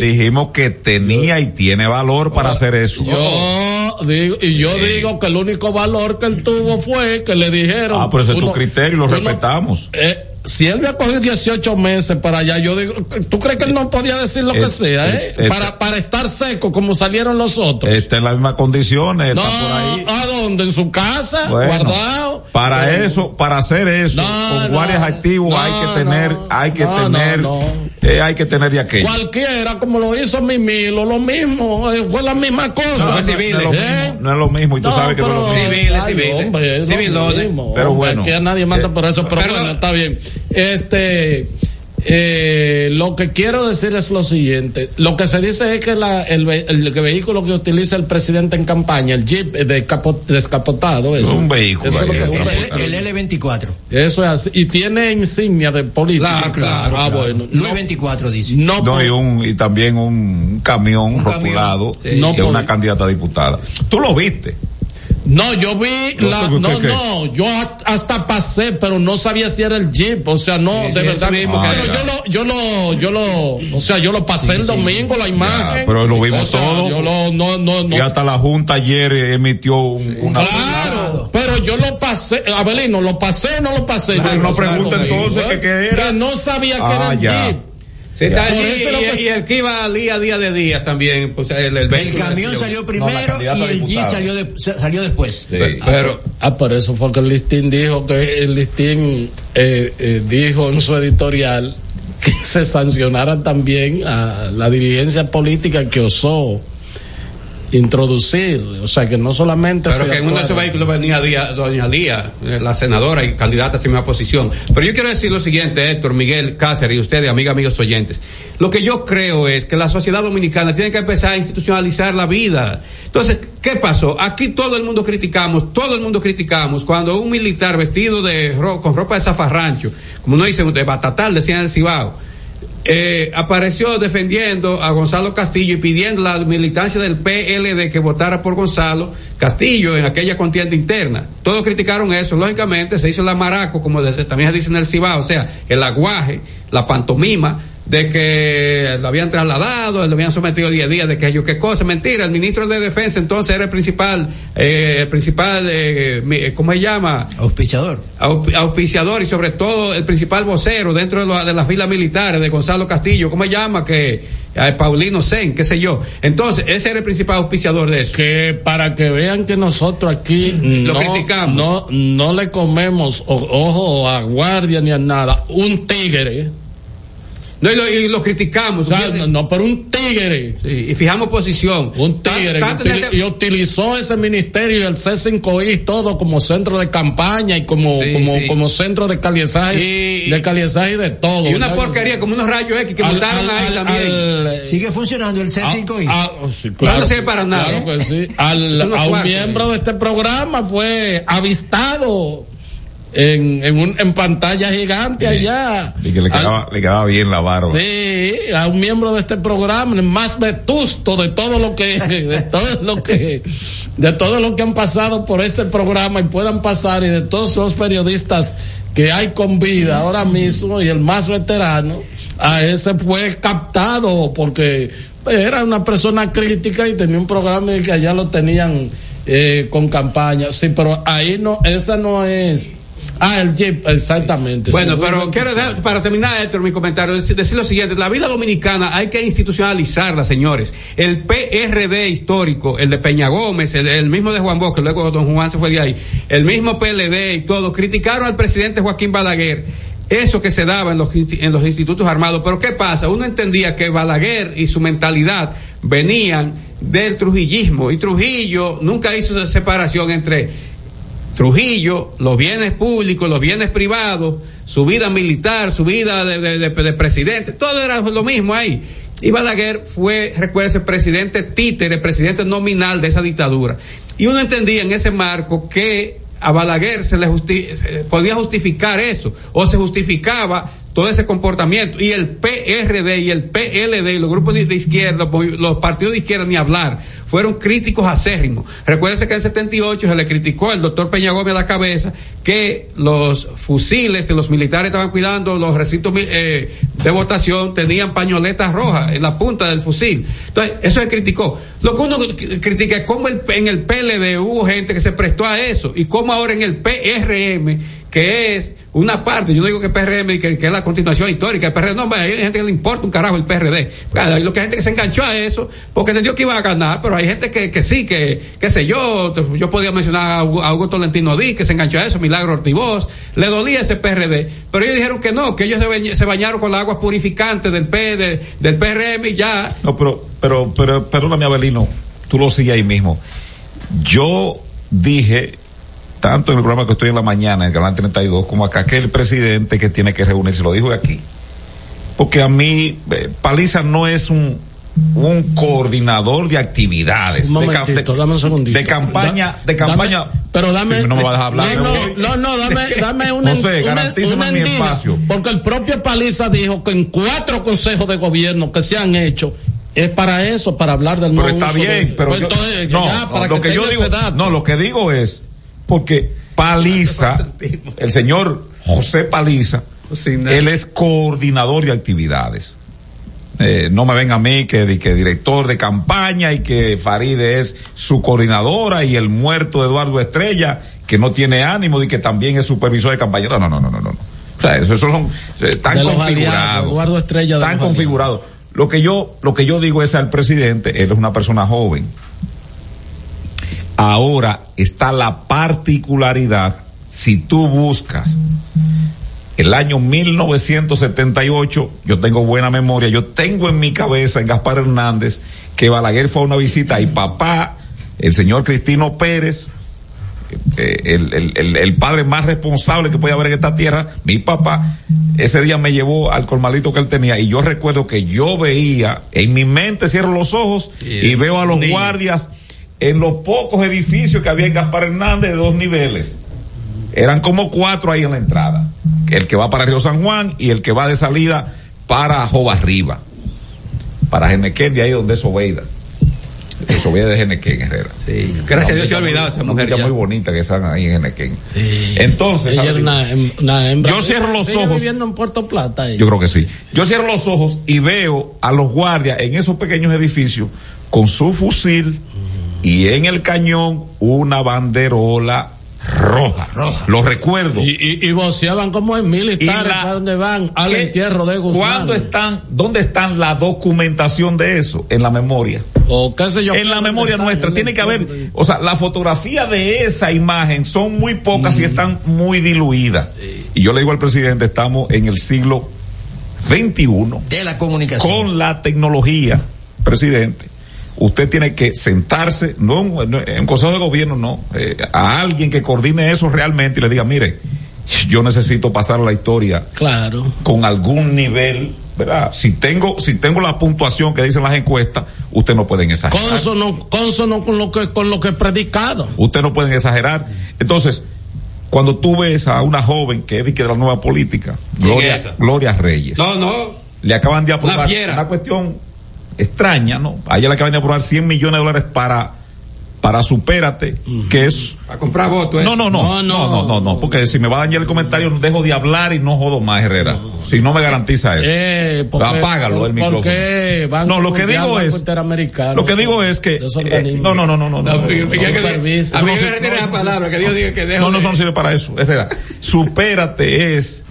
Speaker 24: Dijimos que tenía y tiene valor para hacer eso.
Speaker 25: Yo digo, y yo digo que el único valor que él tuvo fue que le dijeron.
Speaker 24: Ah, pero ese es tu criterio y lo respetamos.
Speaker 25: eh, si él había cogido 18 meses para allá, yo digo, ¿tú crees que él no podía decir lo que
Speaker 24: Es-
Speaker 25: sea, eh?
Speaker 24: es-
Speaker 25: para, para estar seco como salieron los otros.
Speaker 24: Está en las mismas condiciones,
Speaker 25: no,
Speaker 24: está por ahí.
Speaker 25: ¿a dónde? ¿En su casa?
Speaker 24: Bueno,
Speaker 25: ¿Guardado?
Speaker 24: Para
Speaker 25: Pero-
Speaker 24: eso, para hacer eso,
Speaker 25: No,
Speaker 24: con
Speaker 25: no,
Speaker 24: guardias activos hay que tener,
Speaker 25: no,
Speaker 24: hay que
Speaker 25: no,
Speaker 24: tener,
Speaker 25: no,
Speaker 24: eh, hay que tener de aquello.
Speaker 25: Cualquiera, como lo hizo Mimilo, lo mismo, eh, fue la misma cosa.
Speaker 24: No, no, no es lo
Speaker 25: ¿Eh?
Speaker 24: mismo, no es lo mismo y tú
Speaker 25: No,
Speaker 24: sabes que no es lo
Speaker 25: pero-
Speaker 24: mismo.
Speaker 28: Civiles, civiles.
Speaker 25: hombre, lo mismo.
Speaker 24: Pero bueno.
Speaker 25: Que nadie mata
Speaker 24: Eh,
Speaker 25: por eso, pero
Speaker 28: pero-
Speaker 25: bueno, está bien. Este, eh, lo que quiero decir es lo siguiente. Lo que se dice es que la, el, ve- el vehículo que utiliza el presidente en campaña, el jeep de capo- descapotado, es
Speaker 24: Un vehículo
Speaker 25: Eso es que-
Speaker 24: de
Speaker 25: vehículo.
Speaker 26: El L24.
Speaker 25: Eso es así. Y tiene insignia de política.
Speaker 28: Claro, claro,
Speaker 25: Ah,
Speaker 28: claro.
Speaker 25: bueno. No,
Speaker 26: 924 dice.
Speaker 25: no,
Speaker 24: No, y, un, y también un camión
Speaker 26: Un camión.
Speaker 24: rotulado
Speaker 26: Sí.
Speaker 25: No
Speaker 24: es una candidata a diputada. Tú lo viste.
Speaker 25: No, yo vi la,
Speaker 24: ¿qué,
Speaker 25: no, no, yo ha- hasta pasé, pero no sabía si era el jeep, o sea, no,
Speaker 28: Sí,
Speaker 25: de
Speaker 28: sí,
Speaker 25: verdad.
Speaker 28: mismo
Speaker 25: pero yo lo, yo lo, yo lo, o sea, yo lo pasé el domingo, la imagen.
Speaker 24: pero lo vimos
Speaker 25: O sea,
Speaker 24: todo.
Speaker 25: Yo lo, no, no, no.
Speaker 24: Y hasta la Junta ayer emitió un, una.
Speaker 25: Claro, pero yo lo pasé, Abelino, ¿lo pasé o no lo pasé? Yo
Speaker 24: no pregunta entonces que qué era.
Speaker 25: Que no sabía que
Speaker 24: Ah,
Speaker 25: era el
Speaker 24: ya.
Speaker 25: jeep.
Speaker 28: Sí, está
Speaker 25: Por
Speaker 28: allí,
Speaker 25: eso es lo
Speaker 28: y, el que iba día a día de días también, pues el, el,
Speaker 26: El
Speaker 28: vehículo
Speaker 26: camión salió primero y el Jeep salió, de- salió después.
Speaker 24: Sí.
Speaker 28: Pero,
Speaker 25: Ah, por eso fue que el listín dijo que el listín eh, eh, dijo en su editorial que se sancionara también a la dirigencia política que osó introducir, o sea que no solamente
Speaker 28: pero que en uno de esos vehículos venía día, doña Lía, eh, la senadora y candidata a primera posición. Pero yo quiero decir lo siguiente, Héctor, Miguel, Cáceres y ustedes, amigas, amigos oyentes. Lo que yo creo es que la sociedad dominicana tiene que empezar a institucionalizar la vida. Entonces, ¿qué pasó? Aquí todo el mundo criticamos, todo el mundo criticamos cuando un militar vestido de ro- con ropa de zafarrancho, como no dicen, de batatal, decían el Cibao, eh, apareció defendiendo a Gonzalo Castillo y pidiendo la militancia del PLD que votara por Gonzalo Castillo en aquella contienda interna. Todos criticaron eso, lógicamente se hizo la maraco, como también se dice en el Cibao, o sea, el aguaje, la pantomima de que lo habían trasladado, lo habían sometido 10 días, de que yo qué cosa, mentira, el ministro de Defensa entonces era el principal, eh, el principal, eh, mi- ¿cómo se llama?
Speaker 26: Auspiciador.
Speaker 28: Au- auspiciador y sobre todo el principal vocero dentro de, la- de las filas militares de Gonzalo Castillo, ¿cómo se llama? Que eh, Paulino Sen, qué sé yo. Entonces, ese era el principal auspiciador de eso.
Speaker 25: Que para que vean que nosotros aquí
Speaker 28: Lo
Speaker 25: no,
Speaker 28: criticamos.
Speaker 25: no, no le comemos o- ojo a guardia ni a nada. Un tigre.
Speaker 28: No, y lo, y lo criticamos.
Speaker 25: O sea, no, no, pero un tigre.
Speaker 28: y fijamos posición.
Speaker 25: Un tigre.
Speaker 28: Tan- este-
Speaker 25: y utilizó ese ministerio y el C5I todo como centro de campaña y como,
Speaker 28: Sí,
Speaker 25: como,
Speaker 28: sí.
Speaker 25: como centro de caliezaje, de caliezaje de todo.
Speaker 28: Y una
Speaker 25: ¿verdad?
Speaker 28: porquería, como unos rayos X que
Speaker 25: Al-
Speaker 28: montaron
Speaker 25: al-
Speaker 28: ahí
Speaker 25: al-
Speaker 28: también.
Speaker 25: al-
Speaker 26: Sigue funcionando el C5I.
Speaker 25: Ah, ah, sí,
Speaker 28: No, no sirve para nada.
Speaker 25: Claro que sí. A un
Speaker 28: cuartos,
Speaker 25: miembro de este programa fue avistado en, en, un, en pantalla gigante allá.
Speaker 24: Y que le
Speaker 25: Al-
Speaker 24: quedaba, le quedaba bien la barba.
Speaker 25: Sí, a un miembro de este programa, el más vetusto de todo lo que, de todo lo que, de todo lo que han pasado por este programa y puedan pasar y de todos los periodistas que hay con vida ahora mismo y el más veterano, a ese fue captado porque era una persona crítica y tenía un programa y que allá lo tenían eh, con campaña. Sí, pero ahí no, esa no es. Ah, el Jeep, exactamente.
Speaker 28: Bueno, pero quiero dar- para terminar, Héctor, mi comentario, decir, lo siguiente, la vida dominicana hay que institucionalizarla, señores. El PRD histórico, el de Peña Gómez, el, mismo de Juan Bosque, luego don Juan se fue de ahí, el mismo PLD y todo, criticaron al presidente Joaquín Balaguer. Eso que se daba en los, en los institutos armados. Pero ¿qué pasa? Uno entendía que Balaguer y su mentalidad venían del trujillismo. Y Trujillo nunca hizo separación entre Trujillo, los bienes públicos, los bienes privados, su vida militar, su vida de, de- de- de presidente, todo era lo mismo ahí. Y Balaguer fue, recuerda, presidente títere, presidente nominal de esa dictadura. Y uno entendía en ese marco que a Balaguer se le podía justificar eso, o se justificaba todo ese comportamiento. Y el PRD y el PLD y los grupos de, de izquierda, los partidos de izquierda ni hablar, fueron críticos acérrimos. Recuérdense que en el 78 se le criticó al doctor Peña Gómez a la cabeza que los fusiles que los militares estaban cuidando, los recintos eh, de votación tenían pañoletas rojas en la punta del fusil. Entonces, eso se criticó. Lo que uno critica es cómo el- en el PLD hubo gente que se prestó a eso y cómo ahora en el PRM que es una parte, yo no digo que PRM que, que es la continuación histórica, el PRD, no, hombre, hay gente que le importa un carajo el PRD. Claro, hay lo que gente que se enganchó a eso porque entendió que iba a ganar, pero hay gente que, que sí, que, qué sé yo, yo podía mencionar a Hugo, a Hugo Tolentino Díaz que se enganchó a eso, Milagro Ortivoz, le dolía ese PRD, pero ellos dijeron que no, que ellos se, bañ- se bañaron con las aguas purificantes del, P, de- del PRM y ya.
Speaker 24: No, pero, pero, pero, perdóname, Abelino, tú lo sigues ahí mismo. Yo dije, tanto en el programa que estoy en la mañana, en Canal 32, como acá, que el presidente que tiene que reunirse, lo dijo aquí. Porque a mí, eh, Paliza no es un, un coordinador de actividades.
Speaker 25: Un
Speaker 24: de de,
Speaker 25: dame un segundito.
Speaker 24: de campaña, de
Speaker 25: Dame-
Speaker 24: campaña.
Speaker 25: pero dame.
Speaker 24: Sí, no me va a dejar hablar.
Speaker 25: No, no, no, no, dame, dame una.
Speaker 24: José,
Speaker 25: una-
Speaker 24: garantízame
Speaker 25: una
Speaker 24: mi espacio.
Speaker 25: Porque el propio Paliza dijo que en cuatro consejos de gobierno que se han hecho es para eso, para hablar del
Speaker 24: Pero
Speaker 25: no
Speaker 24: está
Speaker 25: uso de-
Speaker 24: bien, pero
Speaker 25: Pues
Speaker 24: yo-
Speaker 25: entonces,
Speaker 24: no,
Speaker 25: ya,
Speaker 24: no,
Speaker 25: para
Speaker 24: lo
Speaker 25: que,
Speaker 24: que yo digo, no, lo que digo es porque Paliza, el señor José Paliza, él es coordinador de actividades. Eh, no me ven a mí que, que director de campaña y que Faride es su coordinadora y el muerto Eduardo Estrella que no tiene ánimo y que también es supervisor de campaña. No, no, no, no, no, no. O sea, eso, esos son eh, tan configurados.
Speaker 25: Eduardo Estrella de
Speaker 24: tan configurados. Lo que yo, lo que yo digo es al presidente, él es una persona joven. Ahora está la particularidad, si tú buscas el año 1978, yo tengo buena memoria, yo tengo en mi cabeza en Gaspar Hernández que Balaguer fue a una visita y papá, el señor Cristino Pérez, eh, el, el- el- el padre más responsable que puede haber en esta tierra, mi papá, ese día me llevó al colmadito que él tenía y yo recuerdo que yo veía, en mi mente cierro los ojos y veo a los
Speaker 28: niño.
Speaker 24: guardias en los pocos edificios que había en Gaspar Hernández de dos niveles. Eran como cuatro ahí en la entrada. El que va para Río San Juan y el que va de salida para Jova Arriba, para Genequén, de ahí donde es Oveida. Es Oveida de Genequén, Herrera.
Speaker 28: Sí, gracias a Dios se ha olvidado esa mujer ya.
Speaker 24: muy bonita que están ahí en Genequén. Entonces,
Speaker 25: Ella era
Speaker 24: Javi,
Speaker 25: una, hem- una hembra.
Speaker 24: Yo cierro los ojos.
Speaker 25: viviendo en Puerto Plata. ella.
Speaker 24: Yo creo que sí. Yo cierro los ojos y veo a los guardias en esos pequeños edificios con su fusil y en el cañón una banderola roja. Lo recuerdo.
Speaker 25: Y, y, y voceaban como en militares para donde van al
Speaker 24: ¿Qué?
Speaker 25: entierro de Guzmán.
Speaker 24: ¿Cuándo están, dónde están la documentación de eso? En la memoria.
Speaker 25: O qué sé yo.
Speaker 24: en la memoria nuestra tiene que haber, o sea, la fotografía de esa imagen son muy pocas y están muy diluidas. Y yo le digo al presidente, estamos en el siglo XXI
Speaker 26: De la comunicación.
Speaker 24: con la tecnología, presidente. Usted tiene que sentarse, no en en consejo de gobierno, no, eh, a alguien que coordine eso realmente y le diga, mire, yo necesito pasar a la historia
Speaker 25: Claro.
Speaker 24: con algún nivel, ¿verdad? Si tengo, si tengo la puntuación que dicen las encuestas, usted no pueden exagerar.
Speaker 25: Consono, consono con lo que con lo que he predicado.
Speaker 24: Usted no pueden exagerar. Entonces, cuando tú ves a una joven que es de la nueva política,
Speaker 28: ¿Quién
Speaker 24: Gloria? Gloria Reyes,
Speaker 28: No, no.
Speaker 24: le acaban de aprobar
Speaker 28: Una
Speaker 24: una cuestión extraña, ¿no? A ella le acaban de aprobar 100 millones de dólares para para supérate, que es
Speaker 28: A comprar votos. ¿eh?
Speaker 24: no, no, no, no, no, no, no, porque si me va a dañar el comentario, dejo de hablar y no jodo más, Herrera. Si no me garantiza eso.
Speaker 25: Eh, porque-
Speaker 24: Apágalo el micrófono. No, lo que digo es- Lo que digo es que eh, no, no, no, no, no, no.
Speaker 28: No,
Speaker 24: No, no,
Speaker 28: esa palabra, que Dios diga que dejo
Speaker 24: No, no,
Speaker 28: de-
Speaker 24: eso no sirve para eso. Es verdad. Supérate es,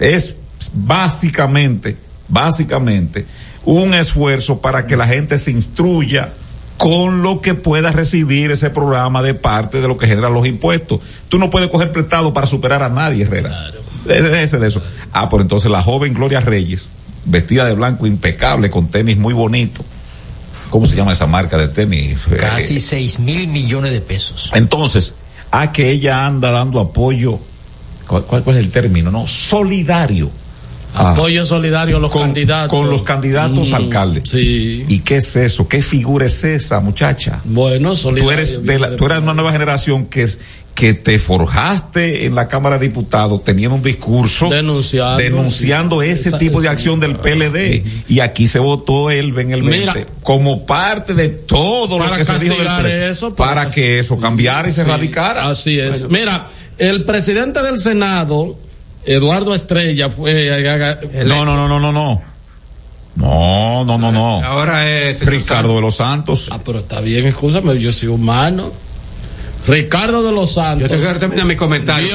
Speaker 24: es básicamente, básicamente, un esfuerzo para que la gente se instruya con lo que pueda recibir ese programa de parte de lo que generan los impuestos. Tú no puedes coger prestado para superar a nadie, Herrera. Déjese de eso. Ah, por entonces la joven Gloria Reyes, vestida de blanco impecable, con tenis muy bonito. ¿Cómo se llama esa marca de tenis?
Speaker 26: Casi 6 mil millones de pesos.
Speaker 24: entonces, a que ella anda dando apoyo, ¿cuál, cuál- cuál es el término? No, solidario. Ah,
Speaker 25: Apoyo solidario a los candidatos.
Speaker 24: con los candidatos
Speaker 25: Mm,
Speaker 24: alcaldes.
Speaker 25: Sí.
Speaker 24: ¿Y qué es eso? ¿Qué figura es esa, muchacha?
Speaker 25: Bueno, solidario.
Speaker 24: Tú eres de la, tú eres una nueva generación que es que te forjaste en la Cámara de Diputados teniendo un discurso
Speaker 25: Denunciando,
Speaker 24: denunciando
Speaker 25: sí.
Speaker 24: ese
Speaker 25: Esa-
Speaker 24: tipo de acción del PLD y aquí se votó él en el 20
Speaker 25: Mira.
Speaker 24: como parte de todo lo que se dijo del PLD,
Speaker 25: eso,
Speaker 24: para,
Speaker 25: para
Speaker 24: que eso cambiara y se
Speaker 25: Sí,
Speaker 24: erradicara.
Speaker 25: Así es. Mira, el presidente del Senado, Eduardo Estrella, fue. eh,
Speaker 24: No, no, no, no, no, no. No, no, no, no.
Speaker 28: Ahora es.
Speaker 24: Ricardo de los Santos.
Speaker 25: Ah, pero está bien, escúchame, yo soy humano. Ricardo de los Santos.
Speaker 28: Yo tengo que terminar mi comentario.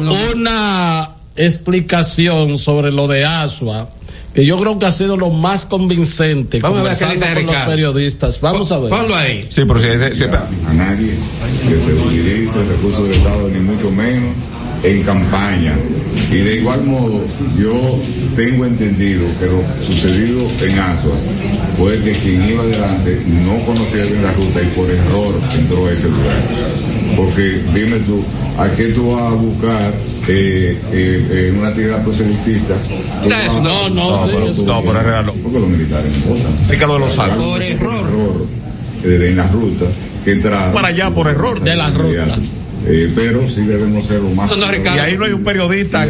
Speaker 25: dio una explicación sobre lo de Asua que yo creo que ha sido lo más convincente
Speaker 28: Vamos a ver
Speaker 25: conversando con los
Speaker 28: Ricardo.
Speaker 25: periodistas. Vamos a ver.
Speaker 28: Ponlo ahí.
Speaker 24: Sí, pero si, si-
Speaker 38: a nadie que se utilice recursos del Estado, ni mucho menos en campaña. Y de igual modo, yo tengo entendido que lo sucedido en Asua fue que quien iba adelante no conocía bien la ruta y por error entró a ese lugar. Porque dime tú, ¿a qué tú vas a buscar eh, eh, eh, una actividad proselitista? Tú
Speaker 25: no, no,
Speaker 24: No, pero- no, pero es real.
Speaker 38: Porque los militares no votan.
Speaker 24: Ricardo de los Santos.
Speaker 26: Por error.
Speaker 38: eh, en la ruta que entraron.
Speaker 24: Para allá por error.
Speaker 25: De la ruta.
Speaker 38: Eh, pero sí debemos ser lo más.
Speaker 28: No, no, Ricardo.
Speaker 24: Y ahí no hay un periodista.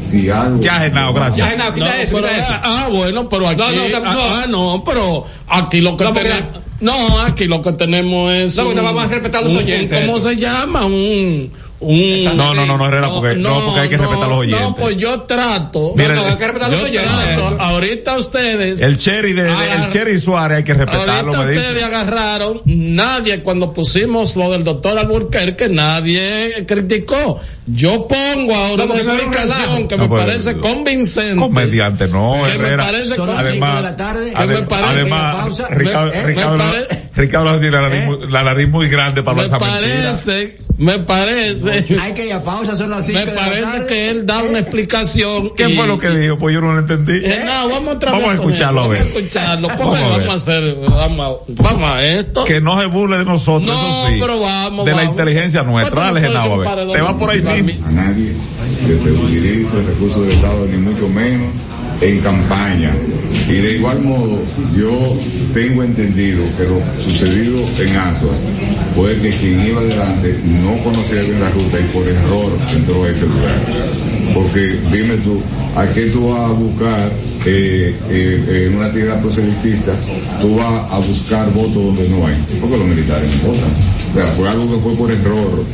Speaker 38: Si algo.
Speaker 24: Ya, Genao, gracias.
Speaker 28: Ya, Genao,
Speaker 25: No,
Speaker 28: quita eso,
Speaker 25: pero-
Speaker 28: eso.
Speaker 25: ah, bueno, pero aquí.
Speaker 28: No, no, no,
Speaker 25: ah,
Speaker 28: no.
Speaker 25: ah, no, pero aquí lo que
Speaker 28: No, porque-
Speaker 25: tenemos. No, aquí lo que tenemos es.
Speaker 28: No,
Speaker 25: un-
Speaker 28: vamos a respetar a los
Speaker 25: un-
Speaker 28: oyentes.
Speaker 25: ¿Cómo se llama? Un. Un
Speaker 24: No, no, no, no, Herrera, porque, no, porque hay que respetar a los oyentes.
Speaker 25: No, pues yo trato.
Speaker 24: Mira,
Speaker 28: No, no, hay que respetar a los oyentes.
Speaker 25: trato. Ahorita ustedes.
Speaker 24: El Cherry de, el Cherry Suárez hay que respetarlo,
Speaker 25: Ahorita
Speaker 24: me
Speaker 25: ustedes
Speaker 24: dice.
Speaker 25: agarraron, nadie cuando pusimos lo del doctor Alburquerque, nadie criticó. Yo pongo ahora
Speaker 28: No,
Speaker 25: una explicación que
Speaker 24: No,
Speaker 25: me
Speaker 24: pues,
Speaker 25: parece convincente.
Speaker 24: Comediante, no,
Speaker 25: Que me
Speaker 24: Herrera.
Speaker 25: parece
Speaker 26: Son las
Speaker 25: con-
Speaker 26: cinco de
Speaker 24: Además,
Speaker 26: la tarde.
Speaker 25: que me
Speaker 24: Adem-
Speaker 25: parece-
Speaker 24: además. Ricardo,
Speaker 25: Me- eh,
Speaker 24: Ricardo,
Speaker 25: me
Speaker 24: tiene la nariz,
Speaker 25: Eh.
Speaker 24: muy, grande para
Speaker 25: me
Speaker 24: esa mentira.
Speaker 25: parece, me parece,
Speaker 26: Hay que ir a pausa, son las 5
Speaker 25: me
Speaker 26: de
Speaker 25: parece que él da una explicación.
Speaker 24: ¿Qué
Speaker 25: y-
Speaker 24: fue lo que dijo? Pues yo no lo entendí.
Speaker 25: Eh, no, vamos otra
Speaker 24: Vamos a escucharlo,
Speaker 25: él,
Speaker 24: a ver.
Speaker 25: Vamos a escucharlo.
Speaker 24: Vamos a
Speaker 25: vamos, a hacer, vamos, a- vamos a esto.
Speaker 24: Que no se burle de nosotros,
Speaker 25: No,
Speaker 24: eso sí.
Speaker 25: pero vamos,
Speaker 24: De la
Speaker 25: vamos.
Speaker 24: inteligencia nuestra. Dale, Genao, a Te va por ahí mismo.
Speaker 38: a nadie que se utilice recursos del Estado, ni mucho menos en campaña. Y de igual modo, yo tengo entendido que lo sucedido en Asua fue que quien iba adelante no conocía bien la ruta y por error entró a ese lugar. Porque dime tú, ¿a qué tú vas a buscar eh, eh, en una actividad proselitista, tú vas a buscar votos donde no hay, porque los militares no votan. O sea, fue algo que fue por error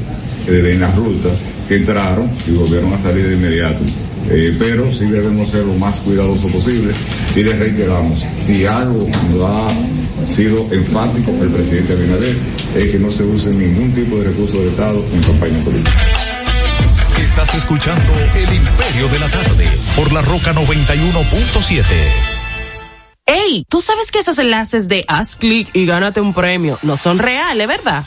Speaker 38: eh, en la ruta, que entraron y volvieron a salir de inmediato. Eh, pero sí debemos ser lo más cuidadosos posible y les reiteramos, si algo no ha sido enfático el presidente Abinader es que no se use ningún tipo de recurso de Estado en campaña política.
Speaker 23: Estás escuchando El Imperio de la Tarde por la Roca 91.7.
Speaker 39: ¡Ey! ¿Tú sabes que esos enlaces de haz clic y gánate un premio no son reales, verdad?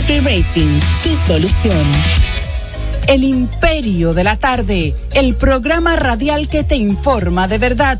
Speaker 29: Racing, tu solución.
Speaker 40: El Imperio de la Tarde, el programa radial que te informa de verdad.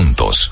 Speaker 41: juntos.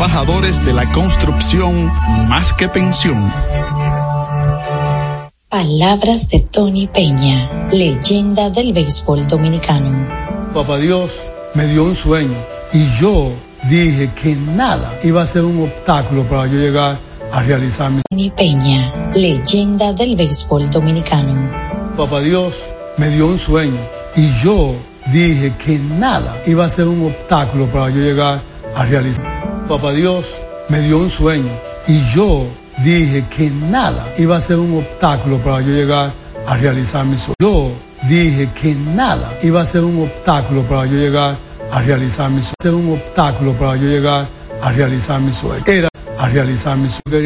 Speaker 42: de la construcción más que pensión.
Speaker 34: Palabras de Tony Peña, leyenda del béisbol dominicano.
Speaker 35: Papá Dios me dio un sueño y yo dije que nada iba a ser un obstáculo para yo llegar a realizar mi
Speaker 34: Tony Peña, leyenda del béisbol dominicano.
Speaker 35: Papá Dios me dio un sueño y yo dije que nada iba a ser un obstáculo para yo llegar a realizar. Papá Dios me dio un sueño y yo dije que nada iba a ser un obstáculo para yo llegar a realizar mi sueño. Yo dije que nada iba a ser un obstáculo para yo llegar a realizar mi sueño. Ser un obstáculo para yo llegar a realizar mi sueño. Era a realizar mi sueño.